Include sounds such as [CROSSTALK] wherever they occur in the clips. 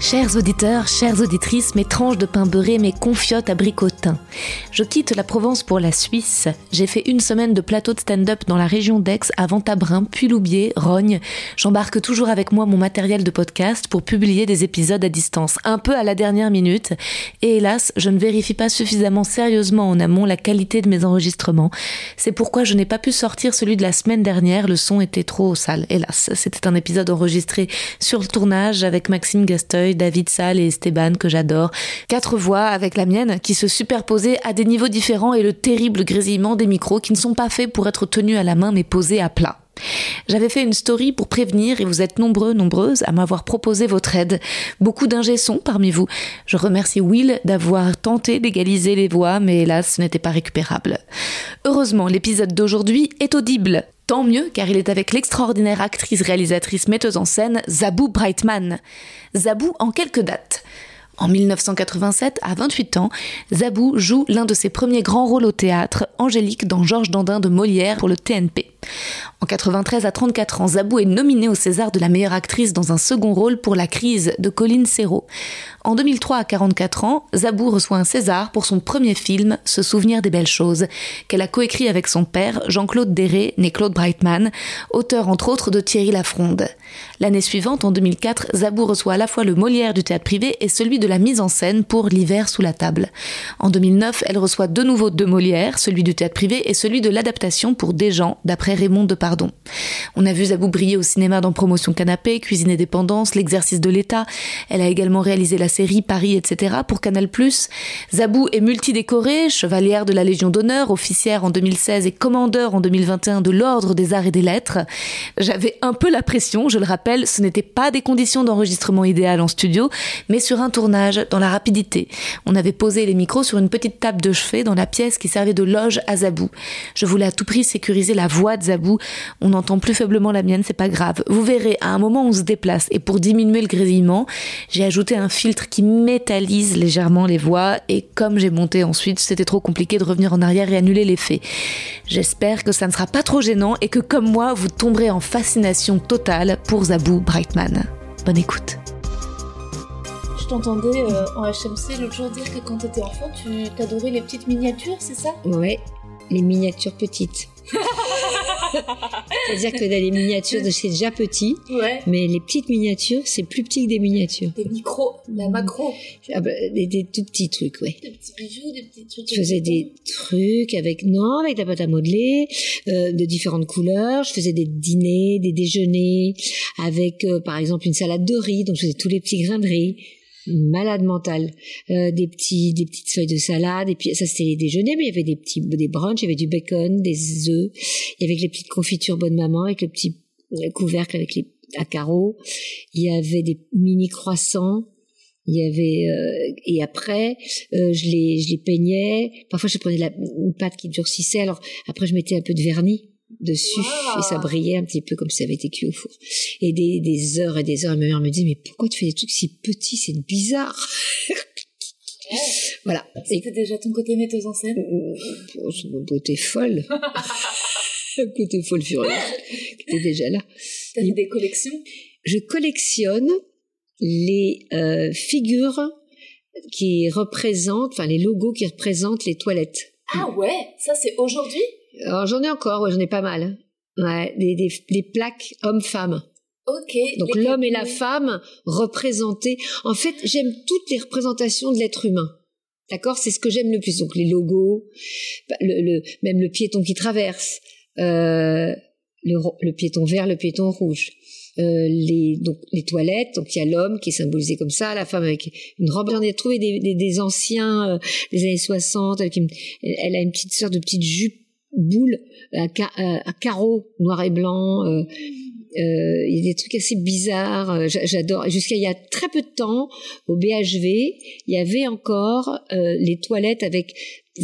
Chers auditeurs, chères auditrices, mes tranches de pain beurré, mes confiottes abricotin. Je quitte la Provence pour la Suisse. J'ai fait une semaine de plateau de stand-up dans la région d'Aix, à Ventabrin, puis Loubier, Rogne. J'embarque toujours avec moi mon matériel de podcast pour publier des épisodes à distance, un peu à la dernière minute. Et hélas, je ne vérifie pas suffisamment sérieusement en amont la qualité de mes enregistrements. C'est pourquoi je n'ai pas pu sortir celui de la semaine dernière, le son était trop sale, hélas. C'était un épisode enregistré sur le tournage avec Maxime Gasteuil, David Salle et Esteban que j'adore. Quatre voix avec la mienne qui se superposaient à des niveaux différents et le terrible grésillement des micros qui ne sont pas faits pour être tenus à la main mais posés à plat. J'avais fait une story pour prévenir et vous êtes nombreux, nombreuses à m'avoir proposé votre aide. Beaucoup d'ingé sons parmi vous. Je remercie Will d'avoir tenté d'égaliser les voix, mais hélas, ce n'était pas récupérable. Heureusement, l'épisode d'aujourd'hui est audible. Tant mieux, car il est avec l'extraordinaire actrice, réalisatrice, metteuse en scène, Zabou Brightman. Zabou en quelques dates. En 1987, à 28 ans, Zabou joue l'un de ses premiers grands rôles au théâtre, Angélique dans Georges Dandin de Molière pour le TNP. En 93 à 34 ans, Zabou est nominée au César de la meilleure actrice dans un second rôle pour La crise de Colline Serrault. En 2003 à 44 ans, Zabou reçoit un César pour son premier film, Se souvenir des belles choses, qu'elle a coécrit avec son père, Jean-Claude Déré, né Claude Brightman, auteur entre autres de Thierry Lafronde. L'année suivante, en 2004, Zabou reçoit à la fois le Molière du théâtre privé et celui de la mise en scène pour L'hiver sous la table. En 2009, elle reçoit de nouveau deux Molières, celui du théâtre privé et celui de l'adaptation pour Des gens, d'après Raymond Depardon. On a vu Zabou briller au cinéma dans Promotion Canapé, Cuisine et Dépendance, L'exercice de l'État. Elle a également réalisé la série Paris, etc. pour Canal+. Zabou est multidécorée, chevalière de la Légion d'honneur, officière en 2016 et commandeur en 2021 de l'Ordre des Arts et des Lettres. J'avais un peu la pression, je le rappelle, ce n'était pas des conditions d'enregistrement idéales en studio, mais sur un tournage, dans la rapidité. On avait posé les micros sur une petite table de chevet dans la pièce qui servait de loge à Zabou. Je voulais à tout prix sécuriser la voix de Zabou. On entend plus faiblement la mienne, c'est pas grave. Vous verrez, à un moment on se déplace et pour diminuer le grésillement, j'ai ajouté un filtre qui métallise légèrement les voix et comme j'ai monté ensuite, c'était trop compliqué de revenir en arrière et annuler l'effet. J'espère que ça ne sera pas trop gênant et que comme moi, vous tomberez en fascination totale pour Zabou Brightman. Bonne écoute. Je t'entendais euh, en HMC l'autre jour dire que quand t'étais enfant, tu t'adorais les petites miniatures, c'est ça? Ouais, les miniatures petites. C'est-à-dire que dans les miniatures, c'est déjà petit, Ouais. mais les petites miniatures, c'est plus petit que des miniatures. Des micros, la macro. Ah bah, des, des tout petits trucs, ouais. Des petits bijoux, des petits trucs. Je faisais des trucs avec, non, avec de la pâte à modeler, euh, de différentes couleurs. Je faisais des dîners, des déjeuners, avec, euh, par exemple, une salade de riz, donc je faisais tous les petits grains de riz. Malade mental, Euh, des petits, des petites feuilles de salade, et puis ça c'était les déjeuners, mais il y avait des petits, des brunchs, il y avait du bacon, des œufs, il y avait les petites confitures bonne maman avec le petit euh, couvercle avec les à carreaux, il y avait des mini croissants, il y avait euh, et après euh, je les je les peignais. Parfois je prenais la, une pâte qui durcissait. Alors après je mettais un peu de vernis dessus Wow. et ça brillait un petit peu comme si ça avait été cuit au four. Et des, des heures et des heures. Et ma mère me dit mais pourquoi tu fais des trucs si petits? C'est bizarre. [LAUGHS] voilà. Et C'était déjà ton côté metteuse en scène? Oh, c'est une beauté folle. Un côté folle furieuse qui était déjà là. T'as fait des collections? Je collectionne les euh, figures qui représentent, enfin les logos qui représentent les toilettes. Ah ouais, ça c'est aujourd'hui? J'en ai encore, ouais, j'en ai pas mal. Ouais, des, des, des plaques hommes-femmes. Ok. Donc l'homme et la femme représentés. En fait, j'aime toutes les représentations de l'être humain. D'accord? C'est ce que j'aime le plus. Donc les logos, bah, le, le- même le piéton qui traverse, euh, le, piéton vert, le piéton rouge. Euh, les, donc, les toilettes, donc il y a l'homme qui est symbolisé comme ça, la femme avec une robe. J'en ai trouvé des, des, des anciens euh, des années 60, avec une, elle a une petite sorte de petite jupe boule à, à- à carreaux noir et blanc. euh, euh, il y a des trucs assez bizarres. euh, j'a- J'adore. Jusqu'à il y a très peu de temps, au BHV, il y avait encore euh, les toilettes avec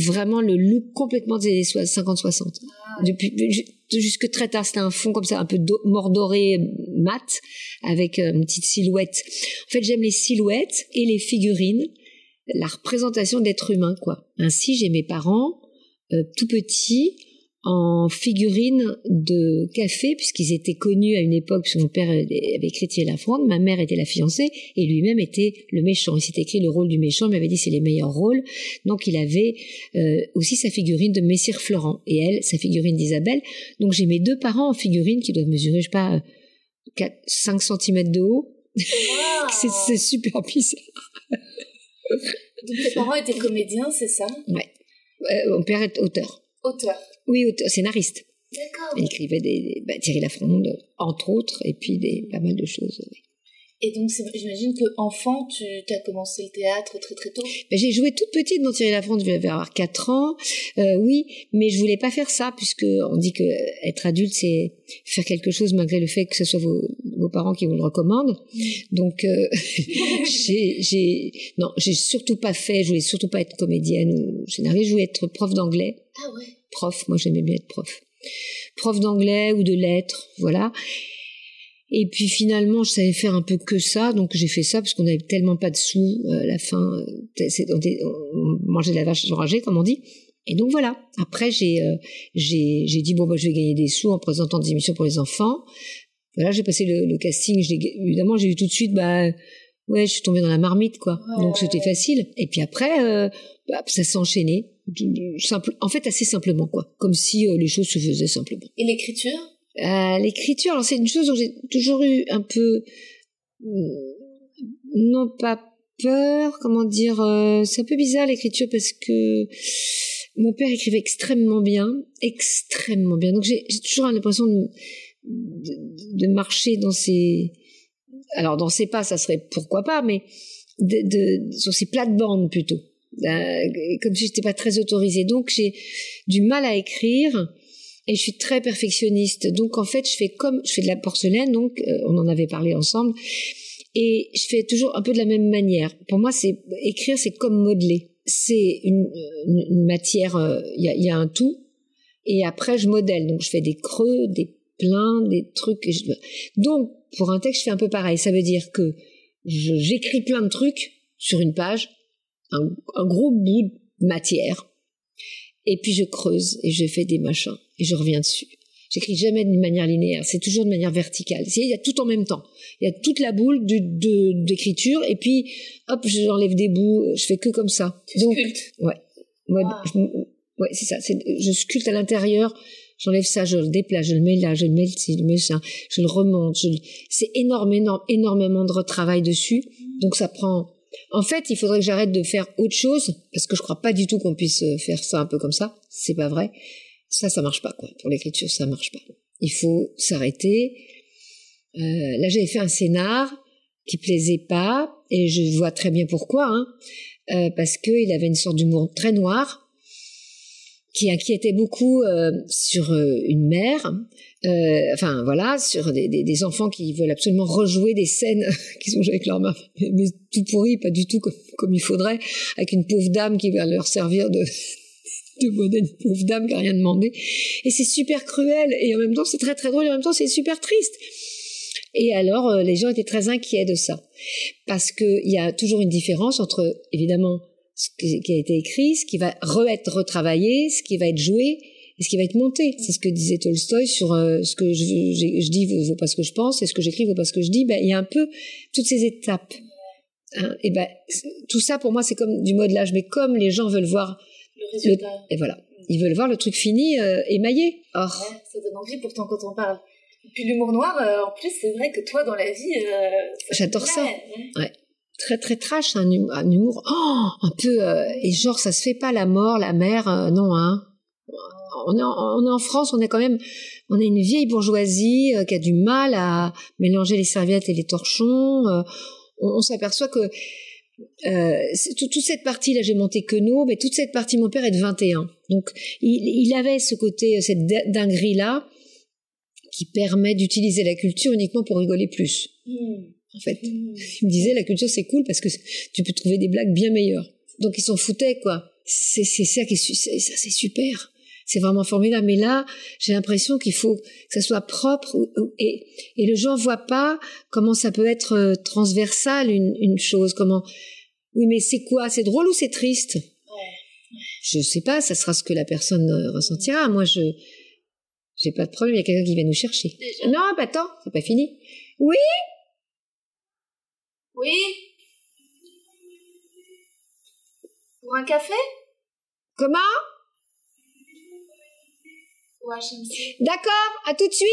vraiment le look complètement des années 50-60. Depuis ju- jusque très tard, c'était un fond comme ça, un peu do- mordoré, mat, avec euh, une petite silhouette. En fait, j'aime les silhouettes et les figurines, la représentation d'être humain, quoi. Ainsi, j'ai mes parents euh, tout petits en figurines de café, puisqu'ils étaient connus à une époque, puisque mon père avait écrit Thierry Lafronde, ma mère était la fiancée, et lui-même était le méchant. Il s'était écrit le rôle du méchant, il m'avait dit c'est les meilleurs rôles. Donc il avait euh, aussi sa figurine de Messire Florent, et elle, sa figurine d'Isabelle. Donc j'ai mes deux parents en figurines qui doivent mesurer, je sais pas, 4, 5 cm de haut. Wow. [LAUGHS] C'est c'est super bizarre. Donc tes parents étaient comédiens, c'est ça? Ouais. Euh, mon père est auteur. Auteur. Oui, auteur, scénariste. D'accord. Il écrivait des, des- bah, Thierry Lafronde, entre autres, et puis des, pas mal de choses. oui. Et donc j'imagine que enfant, tu as commencé le théâtre très très tôt. Ben, J'ai joué toute petite dans Thierry Lafronde, je devais avoir 4 ans, euh, oui, mais je voulais pas faire ça, puisque on dit que être adulte, c'est faire quelque chose malgré le fait que ce soit vos, vos parents qui vous le recommandent. Donc, euh, [LAUGHS] j'ai, non, j'ai surtout pas fait, je voulais surtout pas être comédienne ou scénariste, je voulais être prof d'anglais. Ah ouais. prof, moi j'aimais bien être prof. Prof d'anglais ou de lettres, voilà. Et puis finalement, je savais faire un peu que ça, donc j'ai fait ça parce qu'on avait tellement pas de sous euh, à la fin. euh, c'est- on, mangeait de la vache enragée, comme on dit. Et donc voilà. Après, j'ai euh, j'ai j'ai dit bon bah je vais gagner des sous en présentant des émissions pour les enfants. Voilà, j'ai passé le, le casting. évidemment, j'ai eu tout de suite bah ouais, je suis tombée dans la marmite quoi. Ouais, donc c'était facile. Et puis après, euh, bah, ça s'est enchaîné. Simple, en fait, assez simplement quoi, comme si les choses se faisaient simplement. Et l'écriture? Euh, L'écriture, alors c'est une chose dont j'ai toujours eu un peu, euh, non pas peur, comment dire, euh, c'est un peu bizarre l'écriture parce que mon père écrivait extrêmement bien, extrêmement bien. Donc j'ai j'ai toujours l'impression de, de, de marcher dans ses, alors dans ses pas, ça serait pourquoi pas, mais de, de, sur ses plates-bandes plutôt. Euh, comme si j'étais pas très autorisée. Donc j'ai du mal à écrire et je suis très perfectionniste. Donc en fait, je fais comme je fais de la porcelaine, donc euh, on en avait parlé ensemble, et je fais toujours un peu de la même manière. Pour moi, c'est écrire, c'est comme modeler. C'est une, une, matière, euh, il y, a, y a un tout, et après je modèle. Donc je fais des creux, des pleins, des trucs. Donc pour un texte, je fais un peu pareil. Ça veut dire que j'écris plein de trucs sur une page, un, un gros bout de matière, et puis je creuse et je fais des machins et je reviens dessus. J'écris jamais d'une manière linéaire, c'est toujours de manière verticale. Il y a tout en même temps. Il y a toute la boule de- d'écriture et puis hop, j'enlève des bouts, je fais que comme ça. Tu Donc, sculptes. ouais, ouais, Wow. je- ouais, c'est ça. Je sculpte à l'intérieur, j'enlève ça, je le déplace, je le mets là, je le mets ici, je le mets ça, je le remonte. C'est énorme, énorme, énormément de retravail dessus. Donc ça prend. En fait, il faudrait que j'arrête de faire autre chose parce que je crois pas du tout qu'on puisse euh, faire ça un peu comme ça. C'est pas vrai. Ça, ça marche pas quoi. Pour l'écriture, ça marche pas. Il faut s'arrêter. Euh, là, j'avais fait un scénar qui plaisait pas et je vois très bien pourquoi. Hein, euh, parce que il avait une sorte d'humour très noir qui inquiétait beaucoup euh, sur euh, une mère, euh, enfin voilà, sur des, des, des enfants qui veulent absolument rejouer des scènes [LAUGHS] qu'ils ont jouées avec leur mère, mais, tout pourri, pas du tout comme, comme il faudrait, avec une pauvre dame qui va leur servir de, [LAUGHS] de modèle, une pauvre dame qui a rien demandé. Et c'est super cruel, et en même temps c'est très très drôle, et en même temps c'est super triste. Et alors euh, les gens étaient très inquiets de ça, parce qu'il y a toujours une différence entre, évidemment, ce qui a été écrit, ce qui va re être retravaillé, ce qui va être joué et ce qui va être monté. C'est ce que disait Tolstoï sur euh, ce que je, je, je dis vaut, vaut pas ce que je pense et ce que j'écris vaut pas ce que je dis. Ben, il y a un peu toutes ces étapes. Hein, et ben, tout ça pour moi c'est comme du modelage, mais comme les gens veulent voir Le résultat. et voilà. Ils veulent voir le truc fini, euh, émaillé. Or, Ouais, ça donne envie pourtant quand on parle. Et puis l'humour noir, euh, en plus, c'est vrai que toi, dans la vie... J'adore ça. ouais. Très très trash, un, hum- humour oh, un peu... euh, et genre, ça se fait pas la mort, la mère, euh, non, hein. On est, en, France, on est quand même... On est une vieille bourgeoisie euh, qui a du mal à mélanger les serviettes et les torchons. on s'aperçoit que... Toute cette partie là j'ai monté que nous mais toute cette partie mon père est de 21 donc il, avait ce côté cette di- dinguerie là qui permet d'utiliser la culture uniquement pour rigoler plus Hmm. En fait Hmm. il me disait la culture c'est cool parce que tu peux trouver des blagues bien meilleures. Donc ils s'en foutaient quoi. C'est c'est ça qui est ça c'est super. C'est vraiment formidable. Mais là, j'ai l'impression qu'il faut que ça soit propre et, et le gens voit pas comment ça peut être euh, transversal une, une chose. Comment oui mais c'est quoi? C'est drôle ou c'est triste? Je sais pas. Ça sera ce que la personne euh, ressentira. Moi je j'ai pas de problème. Il y a quelqu'un qui vient nous chercher. Déjà. Non, bah attends, c'est pas fini. Oui? Oui Pour un café? Comment? HMC D'accord, à tout de suite.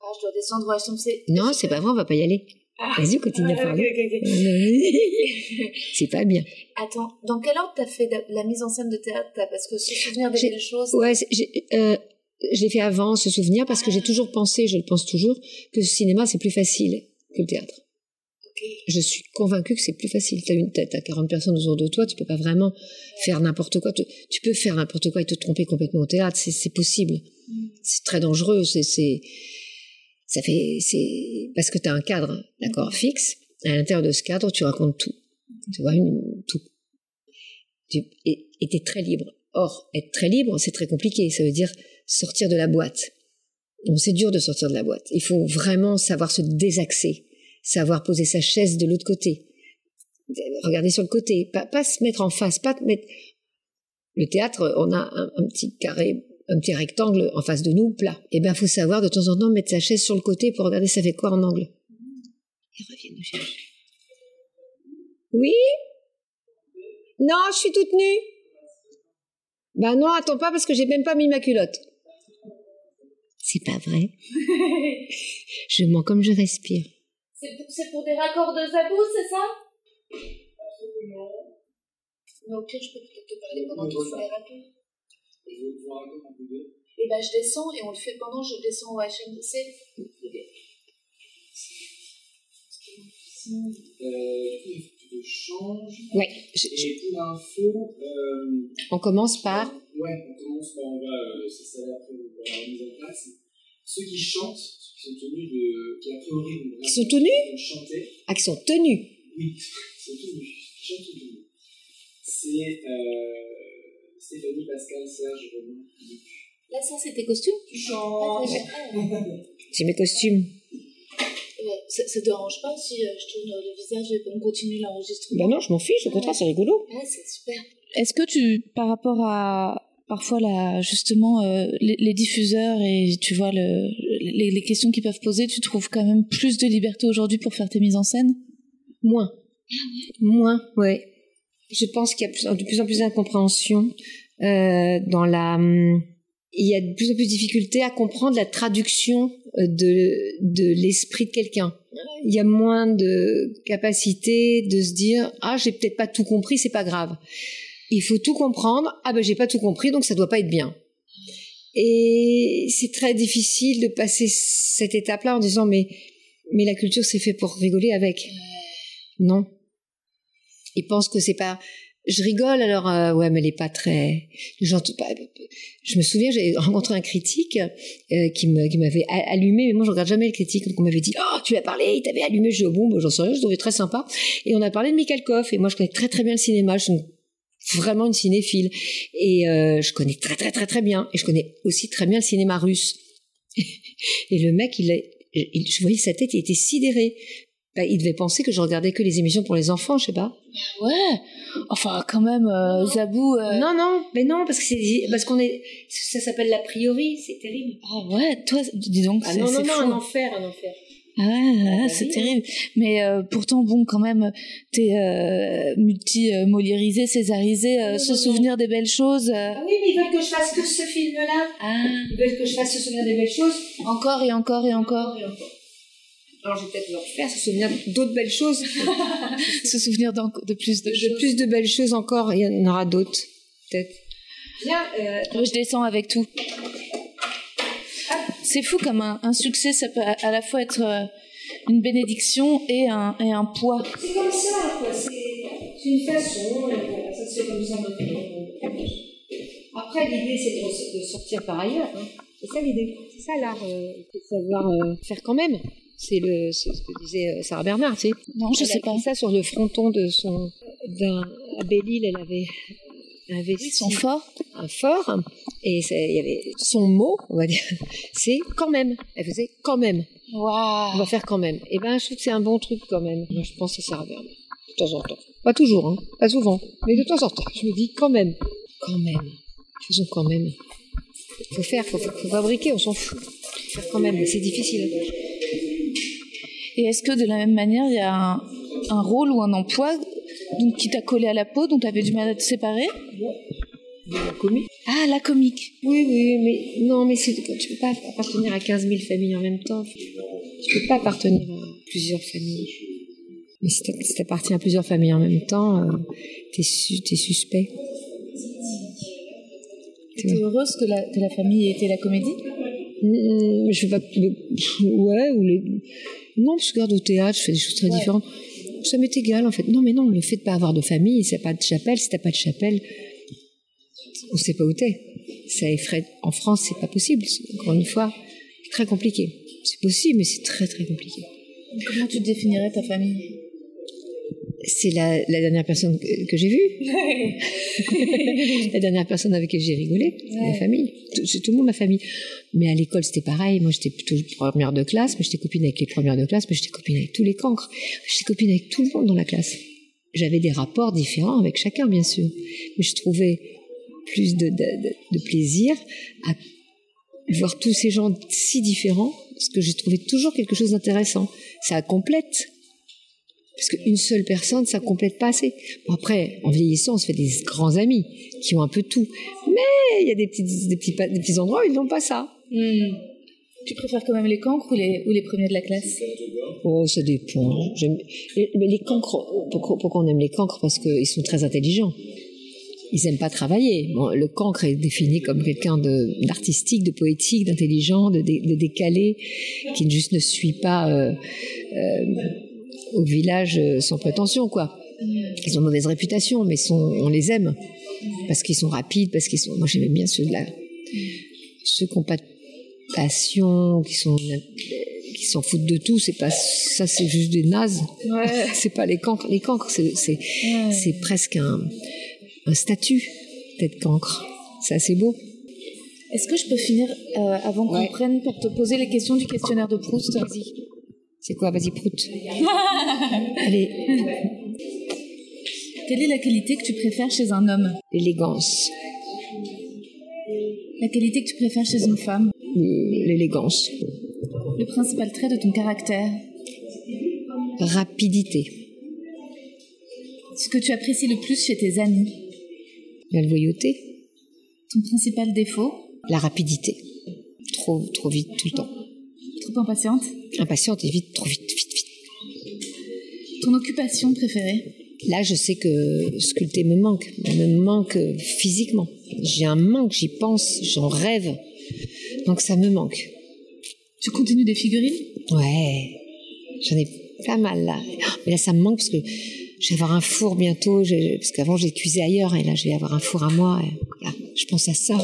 Ah, je dois descendre au HMC. Non, c'est pas vrai, on va pas y aller. Ah. Vas-y, continue à Ah, parler. ok, ok, ok. c'est pas bien. Attends, dans quel ordre t'as fait la mise en scène de théâtre Parce que se souvenir des belles choses... Ouais, j'ai, euh, je l'ai fait avant, ce souvenir, parce que j'ai toujours pensé, je le pense toujours, que le cinéma c'est plus facile que le théâtre. Je suis convaincue que c'est plus facile. T'as une tête, t'as 40 personnes autour de toi, tu peux pas vraiment faire n'importe quoi. Tu, tu peux faire n'importe quoi et te tromper complètement au théâtre, c'est, possible. Mm. C'est très dangereux, c'est, ça fait, c'est, parce que t'as un cadre, d'accord, fixe. À l'intérieur de ce cadre, tu racontes tout. Tu vois, une- tout. Tu, et, et t'es très libre. Or, être très libre, c'est très compliqué. Ça veut dire sortir de la boîte. Donc, c'est dur de sortir de la boîte. Il faut vraiment savoir se désaxer, savoir poser sa chaise de l'autre côté, regarder sur le côté, pas, pas se mettre en face, pas mettre. Le théâtre, on a un, un petit carré, un petit rectangle en face de nous, plat. Eh ben, faut savoir de temps en temps mettre sa chaise sur le côté pour regarder ça fait quoi en angle. Ils reviennent nous chercher. Oui? Non, je suis toute nue. Ben non, attends pas parce que j'ai même pas mis ma culotte. C'est pas vrai. [LAUGHS] je mens comme je respire. C'est pour, c'est pour des raccords de zabou, c'est ça? Absolument. Mais au pire, je peux peut-être te parler pendant qu'ils font les raccords. Et ben, je descends et on le fait pendant je descends au HMC. Sinon, Euh, tu te changes. Ouais. je- je- Et pour l'info, euh, on commence par. ouais, on commence par, on va euh, s'installer après pour voir la mise en place. Ceux qui chantent, ceux qui sont tenus de, qui a priori vont Qui sont tenus chanter, Ah, qui sont tenus. oui, [LAUGHS] qui sont tenus, qui chantent tenus. C'est euh, Stéphanie, Pascal, Serge, Romain, Luc. Là, ça, c'est tes costumes Tu chantes. J'ai mes costumes. Ouais, ça, ça te dérange pas si euh, je tourne le visage et qu'on continue l'enregistrement? Ben non, je m'en fiche, au contraire, c'est rigolo. Ouais, c'est super. Est-ce que tu, par rapport à parfois justement euh, les, les diffuseurs et tu vois le, les, les questions qu'ils peuvent poser, tu trouves quand même plus de liberté aujourd'hui pour faire tes mises en scène? Moins. Moins, ouais. Je pense qu'il y a de plus en plus d'incompréhension euh, dans la. hum, Il y a de plus en plus de difficultés à comprendre la traduction euh, de, de l'esprit de quelqu'un. Il y a moins de capacité de se dire ah j'ai peut-être pas tout compris, c'est pas grave. Il faut tout comprendre. Ah ben j'ai pas tout compris, donc ça doit pas être bien. Et c'est très difficile de passer cette étape-là en disant mais mais la culture c'est fait pour rigoler avec. Non. Ils pensent que c'est pas. Je rigole alors euh, ouais mais elle est pas très. Pas- Je me souviens j'ai rencontré un critique euh, qui me qui m'avait allumé mais moi je regarde jamais le critique donc on m'avait dit oh tu as parlé il t'avait allumé je dis oh, bon bah, j'en sais rien je trouvais très sympa et on a parlé de Mikhalkov et moi je connais très très bien le cinéma je suis une- vraiment une cinéphile et euh, je connais très très très très bien et je connais aussi très bien le cinéma russe [LAUGHS] et le mec il, a- il je voyais sa tête il était sidéré bah, il devait penser que je regardais que les émissions pour les enfants, je sais pas. Ouais. Enfin, quand même, euh, Zabou. euh, Non, non, mais non, parce que c'est parce qu'on est, ça s'appelle l'a priori, c'est terrible. Ah ouais, toi, dis donc, Ah non, non, non, fou. un enfer, un enfer. Ah, c'est terrible. Mais euh, pourtant, bon, quand même, t'es euh, multi-moliérisé, césarisé, euh, se souvenir des belles choses. euh. Ah oui, mais ils veulent que je fasse que ce film-là. Ah, Ils veulent que je fasse se souvenir des belles choses. encore et encore et encore. Alors je vais peut-être leur faire se souvenir d'autres belles choses. [LAUGHS] se souvenir de plus de de choses. plus de belles choses encore. Il y en aura d'autres, peut-être. Viens, Moi, je descends avec tout. C'est fou comme un, un succès, ça peut à, à la fois être euh, une bénédiction et un, et un poids. c'est comme ça, quoi. C'est une façon. et voilà, ça se fait comme ça maintenant. Après, l'idée, c'est de, sortir par ailleurs. hein. C'est ça l'idée. C'est ça l'art. Euh, c'est de savoir euh, faire quand même. C'est le, c'est ce que disait euh, Sarah Bernard, tu sais. Non, je sais pas. ça sur le fronton de son. d'un. à Belle-Île, elle avait Ils sont forts. un fort et il y avait son mot, on va dire, [LAUGHS] c'est quand même. Elle faisait quand même. On Waouh. va faire quand même. Et ben, je trouve que c'est un bon truc quand même. Moi, je pense que ça revient de temps en temps. Pas toujours, hein. Pas souvent. Mais de temps en temps. Je me dis quand même. Quand même. Faisons quand même. Faut faire, faut, faut fabriquer, on s'en fout. Faut faire quand même, mais c'est difficile. Et est-ce que de la même manière, il y a un, un rôle ou un emploi donc, qui t'a collé à la peau, dont tu avais du mal à te séparer La comique Ah, la comique. Oui, oui, mais non, mais c'est, tu peux pas appartenir à 15 000 familles en même temps. Tu peux pas appartenir à plusieurs familles. Mais si t'appartiens à plusieurs familles en même temps, euh, t'es, su- t'es suspect. Tu es heureuse que la, que la famille ait été la comédie? Mm, je fais pas. Ouais, ou les. Non, parce que je regarde au théâtre, je fais des choses très différentes. Ça m'est égal, en fait. Non, mais non, le fait de pas avoir de famille, c'est pas de chapelle. Si t'as pas de chapelle, on sait pas où t'es. Ça effraie. En France, c'est pas possible. Encore une fois, très compliqué. C'est possible, mais c'est très, très compliqué. Comment tu définirais ta famille? C'est la, la dernière personne que, que j'ai vue. [LAUGHS] [LAUGHS] la dernière personne avec qui j'ai rigolé, c'est ma famille. C'est tout le monde ma famille. Mais à l'école, c'était pareil. Moi, j'étais plutôt première de classe, mais j'étais copine avec les premières de classe, mais j'étais copine avec tous les cancres. J'étais copine avec tout le monde dans la classe. J'avais des rapports différents avec chacun, bien sûr. Mais je trouvais plus de, de, de- de plaisir à voir tous ces gens si différents, parce que j'ai trouvé toujours quelque chose d'intéressant. Ça complète. Parce qu'une seule personne, ça complète pas assez. Bon, après, en vieillissant, on se fait des grands amis qui ont un peu tout. Mais il y a des petits, des petits, pa- des petits endroits où ils n'ont pas ça. Tu préfères quand même les cancres ou les, ou les premiers de la classe? Oh, ça dépend. Les- Mais les cancres, pourquoi, pourquoi on aime les cancres? Parce qu'ils sont très intelligents. Ils aiment pas travailler. Bon, le cancre est défini comme quelqu'un d'artistique, de, poétique, d'intelligent, de décalé, qui juste ne suit pas euh, euh, au village euh, sans prétention, quoi. Ils ont une mauvaise réputation, mais sont, on les aime parce qu'ils sont rapides, parce qu'ils sont. Moi, j'aimais bien ceux là, ceux qui n'ont pas de passion, qui sont qui s'en foutent de tout. C'est pas ça, c'est juste des nazes. Ouais. [LAUGHS] c'est pas les cancres. Les cancres, c'est c'est Ouais. c'est presque un un statut d'être cancre. C'est assez beau. Est-ce que je peux finir euh, avant qu'on prenne pour te poser les questions du questionnaire de Proust? Vas-y. C'est quoi Vas-y, prout. [LAUGHS] Allez, Quelle est la qualité que tu préfères chez un homme? L'élégance, La qualité que tu préfères chez une femme? Euh, l'élégance, Le principal trait de ton caractère? Rapidité, Ce que tu apprécies le plus chez tes amis? La loyauté, Ton principal défaut? La rapidité. Trop, trop vite tout le temps. Trop impatiente Impatiente et vite, trop vite, vite, vite. Ton occupation préférée? Là, je sais que sculpter me manque, me manque physiquement. J'ai un manque, j'y pense, j'en rêve. Donc ça me manque. Tu continues des figurines? Ouais, j'en ai pas mal là. Mais là, ça me manque parce que je vais avoir un four bientôt. Parce qu'avant, j'ai cuisé ailleurs et là, je vais avoir un four à moi. et je pense à ça.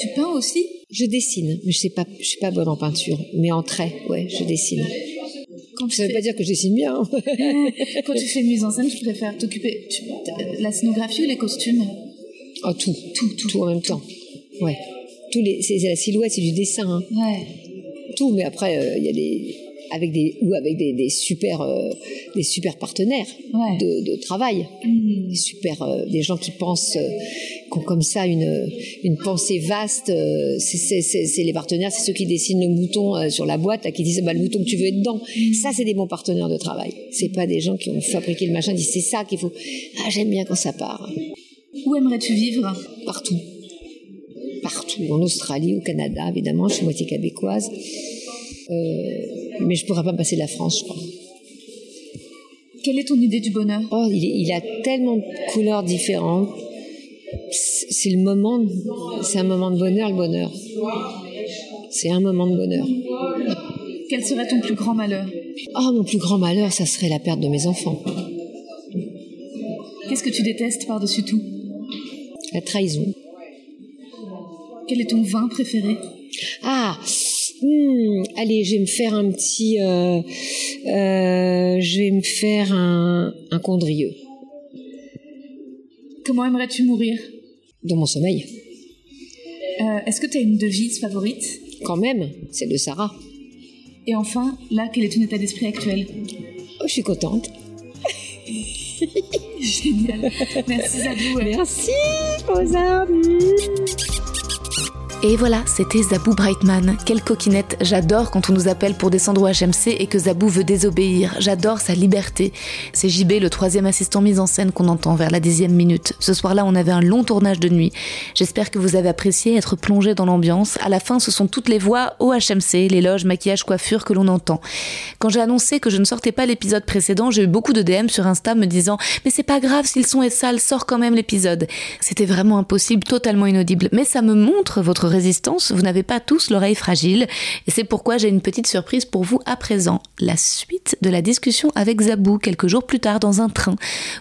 Tu peins aussi? Je dessine, mais je sais pas, je suis pas bonne en peinture, mais en trait, ouais, je dessine. quand Ça veut fais, pas dire que je dessine bien. hein. [LAUGHS] quand tu fais une mise en scène, tu préfères t'occuper tu- la scénographie ou les costumes? Oh, tout, tout, tout, en même temps. Ouais. Tous les, c'est c'est la silhouette, c'est du dessin. hein. Ouais. tout, mais après euh, il y a des avec des ou avec des, des super euh, des super partenaires Ouais. de, de travail, Mhm. des super euh, des gens qui pensent euh, qui ont comme ça une, une pensée vaste. euh, c'est- les partenaires, c'est ceux qui dessinent le mouton sur la boîte, là, qui disent bah, le mouton que tu veux est dedans. Ça, c'est des bons partenaires de travail. C'est pas des gens qui ont fabriqué le machin, disent c'est ça qu'il faut. Ah, j'aime bien quand ça part. Où aimerais-tu vivre? Partout. Partout. En Australie, au Canada, évidemment, je suis moitié québécoise. Euh, mais je pourrais pas me passer de la France, je crois. Quelle est ton idée du bonheur? Oh, il, a tellement de couleurs différentes. C'est le moment, c'est un moment de bonheur, le bonheur. C'est un moment de bonheur. Quel serait ton plus grand malheur? Oh, mon plus grand malheur, ça serait la perte de mes enfants. Qu'est-ce que tu détestes par-dessus tout? La trahison. Quel est ton vin préféré? Ah, hmm, allez, je vais me faire un petit, euh, euh, je vais me faire un, un condrieux Comment aimerais-tu mourir? Dans mon sommeil. Euh, Est-ce que tu as une devise favorite? Quand même, c'est de Sarah. Et enfin, là, quel est ton état d'esprit actuel? Oh, je suis contente. [LAUGHS] Génial. Merci Zabou. Merci, Rosa. Et voilà, c'était Zabou Brightman. Quelle coquinette. J'adore quand on nous appelle pour descendre au HMC et que Zabou veut désobéir. J'adore sa liberté. C'est JB, le troisième assistant mise en scène qu'on entend vers la dixième minute. Ce soir-là, on avait un long tournage de nuit. J'espère que vous avez apprécié être plongé dans l'ambiance. À la fin, ce sont toutes les voix au HMC, les loges, maquillage, coiffure que l'on entend. Quand j'ai annoncé que je ne sortais pas l'épisode précédent, j'ai eu beaucoup de DM sur Insta me disant Mais c'est pas grave, si le son est sale, sors quand même l'épisode. C'était vraiment impossible, totalement inaudible. Mais ça me montre votre résistance, vous n'avez pas tous l'oreille fragile. Et c'est pourquoi j'ai une petite surprise pour vous à présent. La suite de la discussion avec Zabou, quelques jours plus tard, dans un train,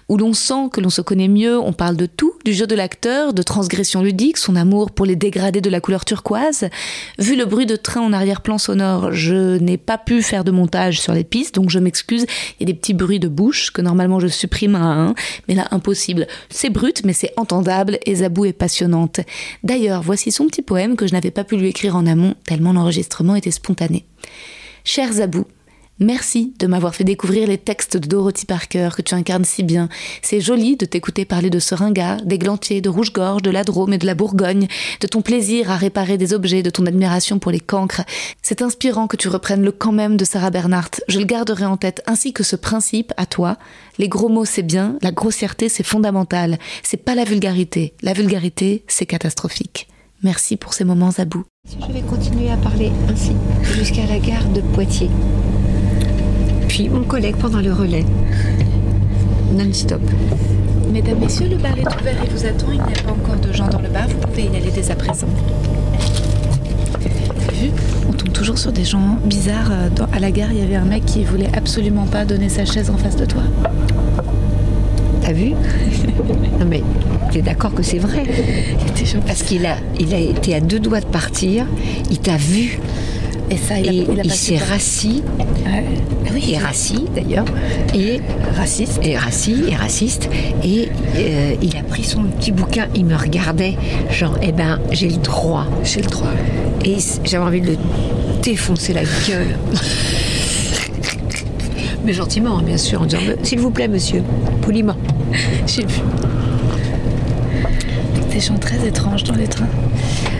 où l'on sent que l'on se connaît mieux, on parle de tout, du jeu de l'acteur, de transgression ludique, son amour pour les dégradés de la couleur turquoise. Vu le bruit de train en arrière-plan sonore, je n'ai pas pu faire de montage sur les pistes, donc je m'excuse. Il y a des petits bruits de bouche que normalement je supprime à un, mais là impossible. C'est brut, mais c'est entendable et Zabou est passionnante. D'ailleurs, voici son petit poème que je n'avais pas pu lui écrire en amont, tellement l'enregistrement était spontané. Cher Zabou, Merci de m'avoir fait découvrir les textes de Dorothy Parker que tu incarnes si bien. C'est joli de t'écouter parler de seringas, d'églantiers, de rouge-gorge, de la Drôme et de la Bourgogne, de ton plaisir à réparer des objets, de ton admiration pour les cancres. C'est inspirant que tu reprennes le quand même de Sarah Bernhardt. Je le garderai en tête, ainsi que ce principe à toi. Les gros mots c'est bien, la grossièreté c'est fondamental. C'est pas la vulgarité. La vulgarité c'est catastrophique. Merci pour ces moments à bout. Je vais continuer à parler ainsi jusqu'à la gare de Poitiers. Puis mon collègue pendant le relais. Non-stop. Mesdames, Messieurs, le bar est ouvert et vous attend. Il n'y a pas encore de gens dans le bar. Vous pouvez y aller dès à présent. T'as vu? On tombe toujours sur des gens bizarres. Euh, dans- à la gare, il y avait un mec qui voulait absolument pas donner sa chaise en face de toi. T'as vu Non mais t'es d'accord que c'est vrai. Parce qu'il a, il a été à deux doigts de partir, il t'a vu. Et ça, il il il s'est rassis, Ouais. Ah oui, et rassis d'ailleurs, et raciste, et rassis, et raciste, et euh, il a pris son petit bouquin, il me regardait, genre, eh ben, j'ai le droit, j'ai le droit. et j'avais envie de le défoncer la gueule. Mais gentiment, hein, bien sûr, en disant, [LAUGHS] s'il vous plaît, monsieur, poliment. [LAUGHS] J'ai vu. Des gens très étranges dans les trains.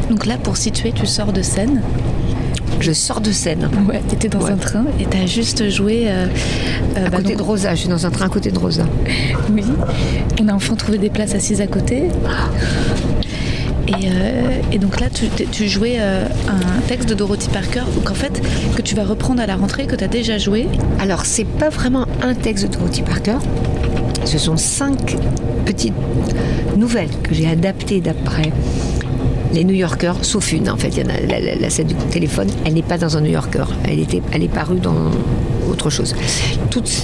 Donc là, pour situer, tu sors de scène. Je sors de scène. Ouais. T'étais dans Ouais. un train et t'as juste joué. euh, euh, À bah côté donc- de Rosa, je suis dans un train à côté de Rosa. Oui. On a enfin trouvé des places assises à côté. Et, euh, et donc là, tu, tu jouais euh, un texte de Dorothy Parker, donc en fait, que tu vas reprendre à la rentrée, que tu as déjà joué. Alors, c'est pas vraiment un texte de Dorothy Parker. Ce sont cinq petites nouvelles que j'ai adaptées d'après les New Yorkers, sauf une en fait. La, scène du téléphone, elle n'est pas dans un New Yorker. Elle, était, elle est parue dans autre chose.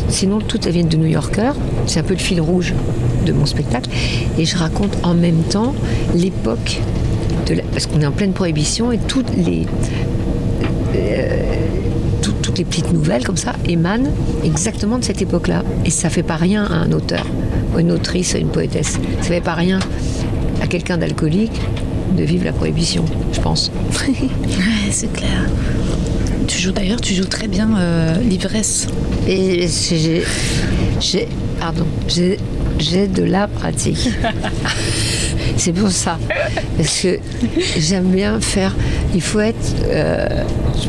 Sinon, toutes elles viennent de New Yorker. C'est un peu le fil rouge de mon spectacle. Et je raconte en même temps l'époque de la- parce qu'on est en pleine prohibition et toutes les tout- toutes les petites nouvelles comme ça émanent exactement de cette époque-là. Et ça fait pas rien à un auteur, une autrice, une poétesse. Ça fait pas rien à quelqu'un d'alcoolique de vivre la prohibition, je pense. [LAUGHS] Ouais, c'est clair. Tu joues d'ailleurs, tu joues très bien euh, l'ivresse. Et j'ai, j'ai- pardon, j'ai, j'ai de la pratique. [LAUGHS] C'est pour ça. Parce que j'aime bien faire. Il faut être, euh,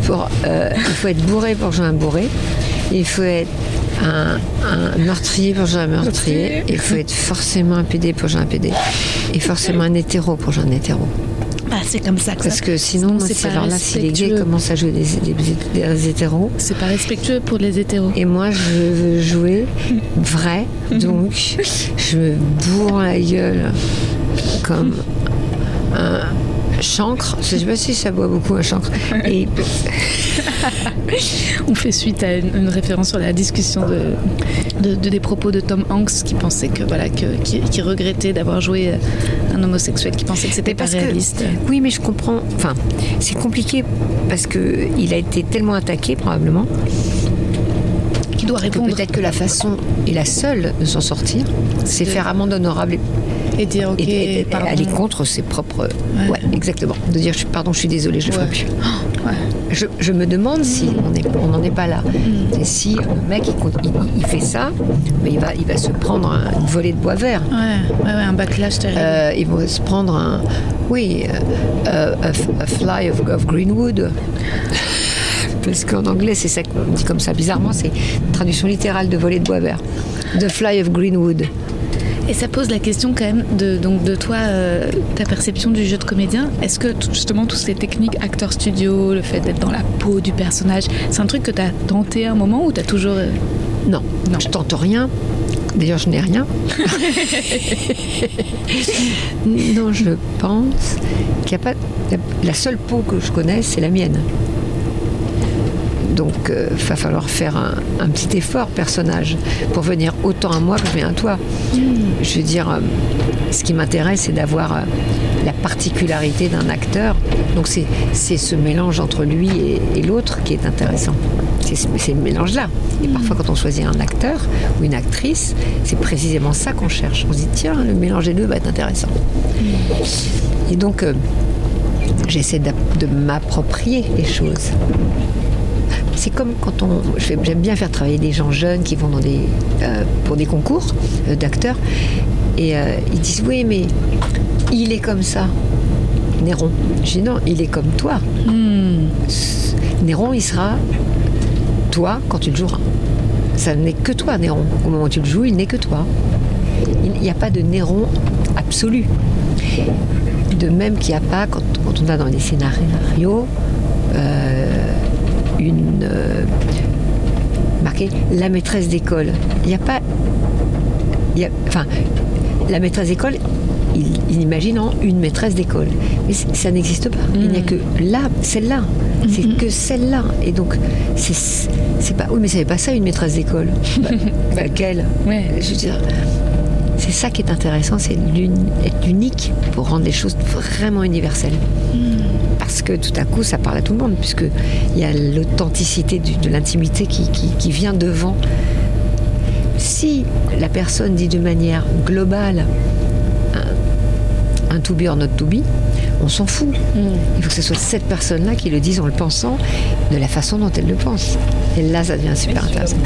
pour, euh, il faut être bourré pour jouer un bourré. Il faut être un, un meurtrier pour jouer un meurtrier. Il faut être forcément un PD pour jouer un PD. Et forcément un hétéro pour jouer un hétéro. Bah, c'est comme ça que Parce ça- que sinon, c'est alors là, si les gays commencent à jouer des, des- des hétéros, C'est pas respectueux pour les hétéros. et moi, je veux jouer vrai, [LAUGHS] donc je me bourre la gueule comme un chancre. Je sais pas si ça boit beaucoup un chancre. Et [LAUGHS] On fait suite à une, une référence sur la discussion de, de- de- des propos de Tom Hanks qui pensait que voilà que, qui, qui regrettait d'avoir joué un homosexuel, qui pensait que c'était pas que- réaliste. oui, mais je comprends. Enfin, c'est compliqué parce que il a été tellement attaqué probablement Qui doit répondre peut-être que la façon et la seule de s'en sortir, c'est faire amende honorable et dire ok, et, et- aller contre ses propres. Ouais, exactement. De dire pardon, je suis désolée, je le ferai plus. Ouais. Je, je me demande si on n'en est pas là. Mm. Et si le mec il, compte- il- il fait ça, mais il va, il va se prendre un- une volée de bois vert. Ouais, un backlash terrible. Euh, il va se prendre un. Oui, euh, euh, a, fly of, of Greenwood. [LAUGHS] Parce qu'en anglais, c'est ça qu'on dit comme ça. Bizarrement, c'est traduction littérale de volée de bois vert. The fly of Greenwood. Et ça pose la question quand même de, donc de toi, euh, ta perception du jeu de comédien. Est-ce que justement toutes ces techniques acteur studio, le fait d'être dans la peau du personnage, c'est un truc que tu as tenté à un moment ou tu as toujours... euh, Non, Non. je tente rien. D'ailleurs, je n'ai rien. [LAUGHS] non, je pense qu'il n'y a pas. La seule peau que je connais, c'est la mienne. Donc, il va falloir faire un, petit effort, personnage, pour venir autant à moi que je viens à toi. Je veux dire, euh, ce qui m'intéresse, c'est d'avoir euh, la particularité d'un acteur. Donc, c'est ce mélange entre lui et, l'autre qui est intéressant. C'est ce mélange-là. Et parfois, quand on choisit un acteur ou une actrice, c'est précisément ça qu'on cherche. On se dit, tiens, le mélange des deux va être intéressant. Et donc, euh, j'essaie de m'approprier les choses. C'est comme quand on. J'aime bien faire travailler des gens jeunes qui vont dans des, euh, pour des concours euh, d'acteurs. Et euh, ils disent Oui, mais il est comme ça. Néron. Je dis Non, il est comme toi. S- Néron, il sera toi quand tu le joueras. Ça n'est que toi, Néron. Au moment où tu le joues, il n'est que toi. Il n'y a pas de Néron absolu. De même qu'il n'y a pas, quand, quand on a dans les scénarios, euh, une. euh, marqué la maîtresse d'école. Il n'y a pas. il y a- enfin, la maîtresse d'école, il, il imagine en une maîtresse d'école. Mais ça n'existe pas. Il n'y a que là, celle-là. C'est que celle-là. Et donc, c'est pas. Oui, mais c'est pas ça une maîtresse d'école. [LAUGHS] Bah, laquelle? Ouais. Je veux dire. C'est ça qui est intéressant, c'est être unique pour rendre les choses vraiment universelles. Parce que tout à coup, ça parle à tout le monde, puisqu'il y a l'authenticité de l'intimité qui, qui- qui vient devant. Si la personne dit de manière globale un, to be or not to be, on s'en fout. Il faut que ce soit cette personne-là qui le dise en le pensant de la façon dont elle le pense. Et là, ça devient super intéressant.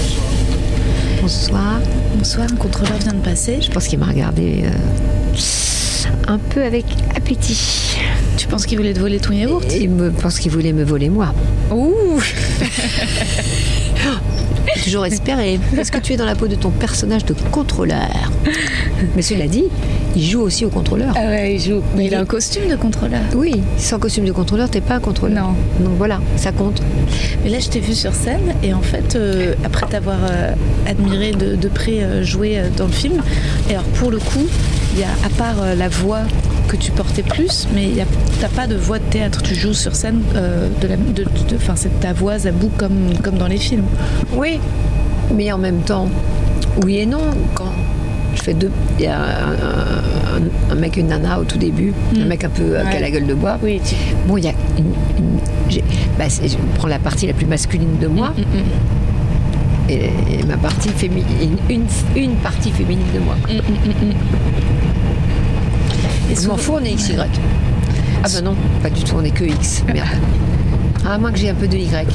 Bonsoir. Bonsoir, un contrôleur vient de passer. Je pense qu'il m'a regardé euh, un peu avec appétit. Tu penses qu'il voulait te voler ton yaourt il me pense qu'il voulait me voler moi. Ouh [LAUGHS] toujours espéré. Est-ce que tu es dans la peau de ton personnage de contrôleur Mais cela dit, il joue aussi au contrôleur. Ah ouais, il joue. Mais il a un costume de contrôleur. Oui, sans costume de contrôleur, t'es pas un contrôleur. Non. Donc voilà, ça compte. Mais là, je t'ai vu sur scène et en fait, euh, après t'avoir euh, admiré de, de près euh, jouer dans le film, et alors pour le coup, il y a à part la voix que tu portais plus, mais t'as pas de voix de théâtre. Tu joues sur scène euh, de la, de, de- c'est ta voix à bout comme comme dans les films. Oui, mais en même temps, oui et non. Quand je fais deux, il y a un, un- un mec et une nana au tout début, un mec un peu euh, qui a Ouais. la gueule de bois. Oui. Bon, il y a une. bah, je prends la partie la plus masculine de moi et, et ma partie féminine, une, une partie féminine de moi. Et Je m'en fous, on est XY. Ah bah non, pas du tout, on est que X. Merde. Ah, à moins que j'ai un peu de Y.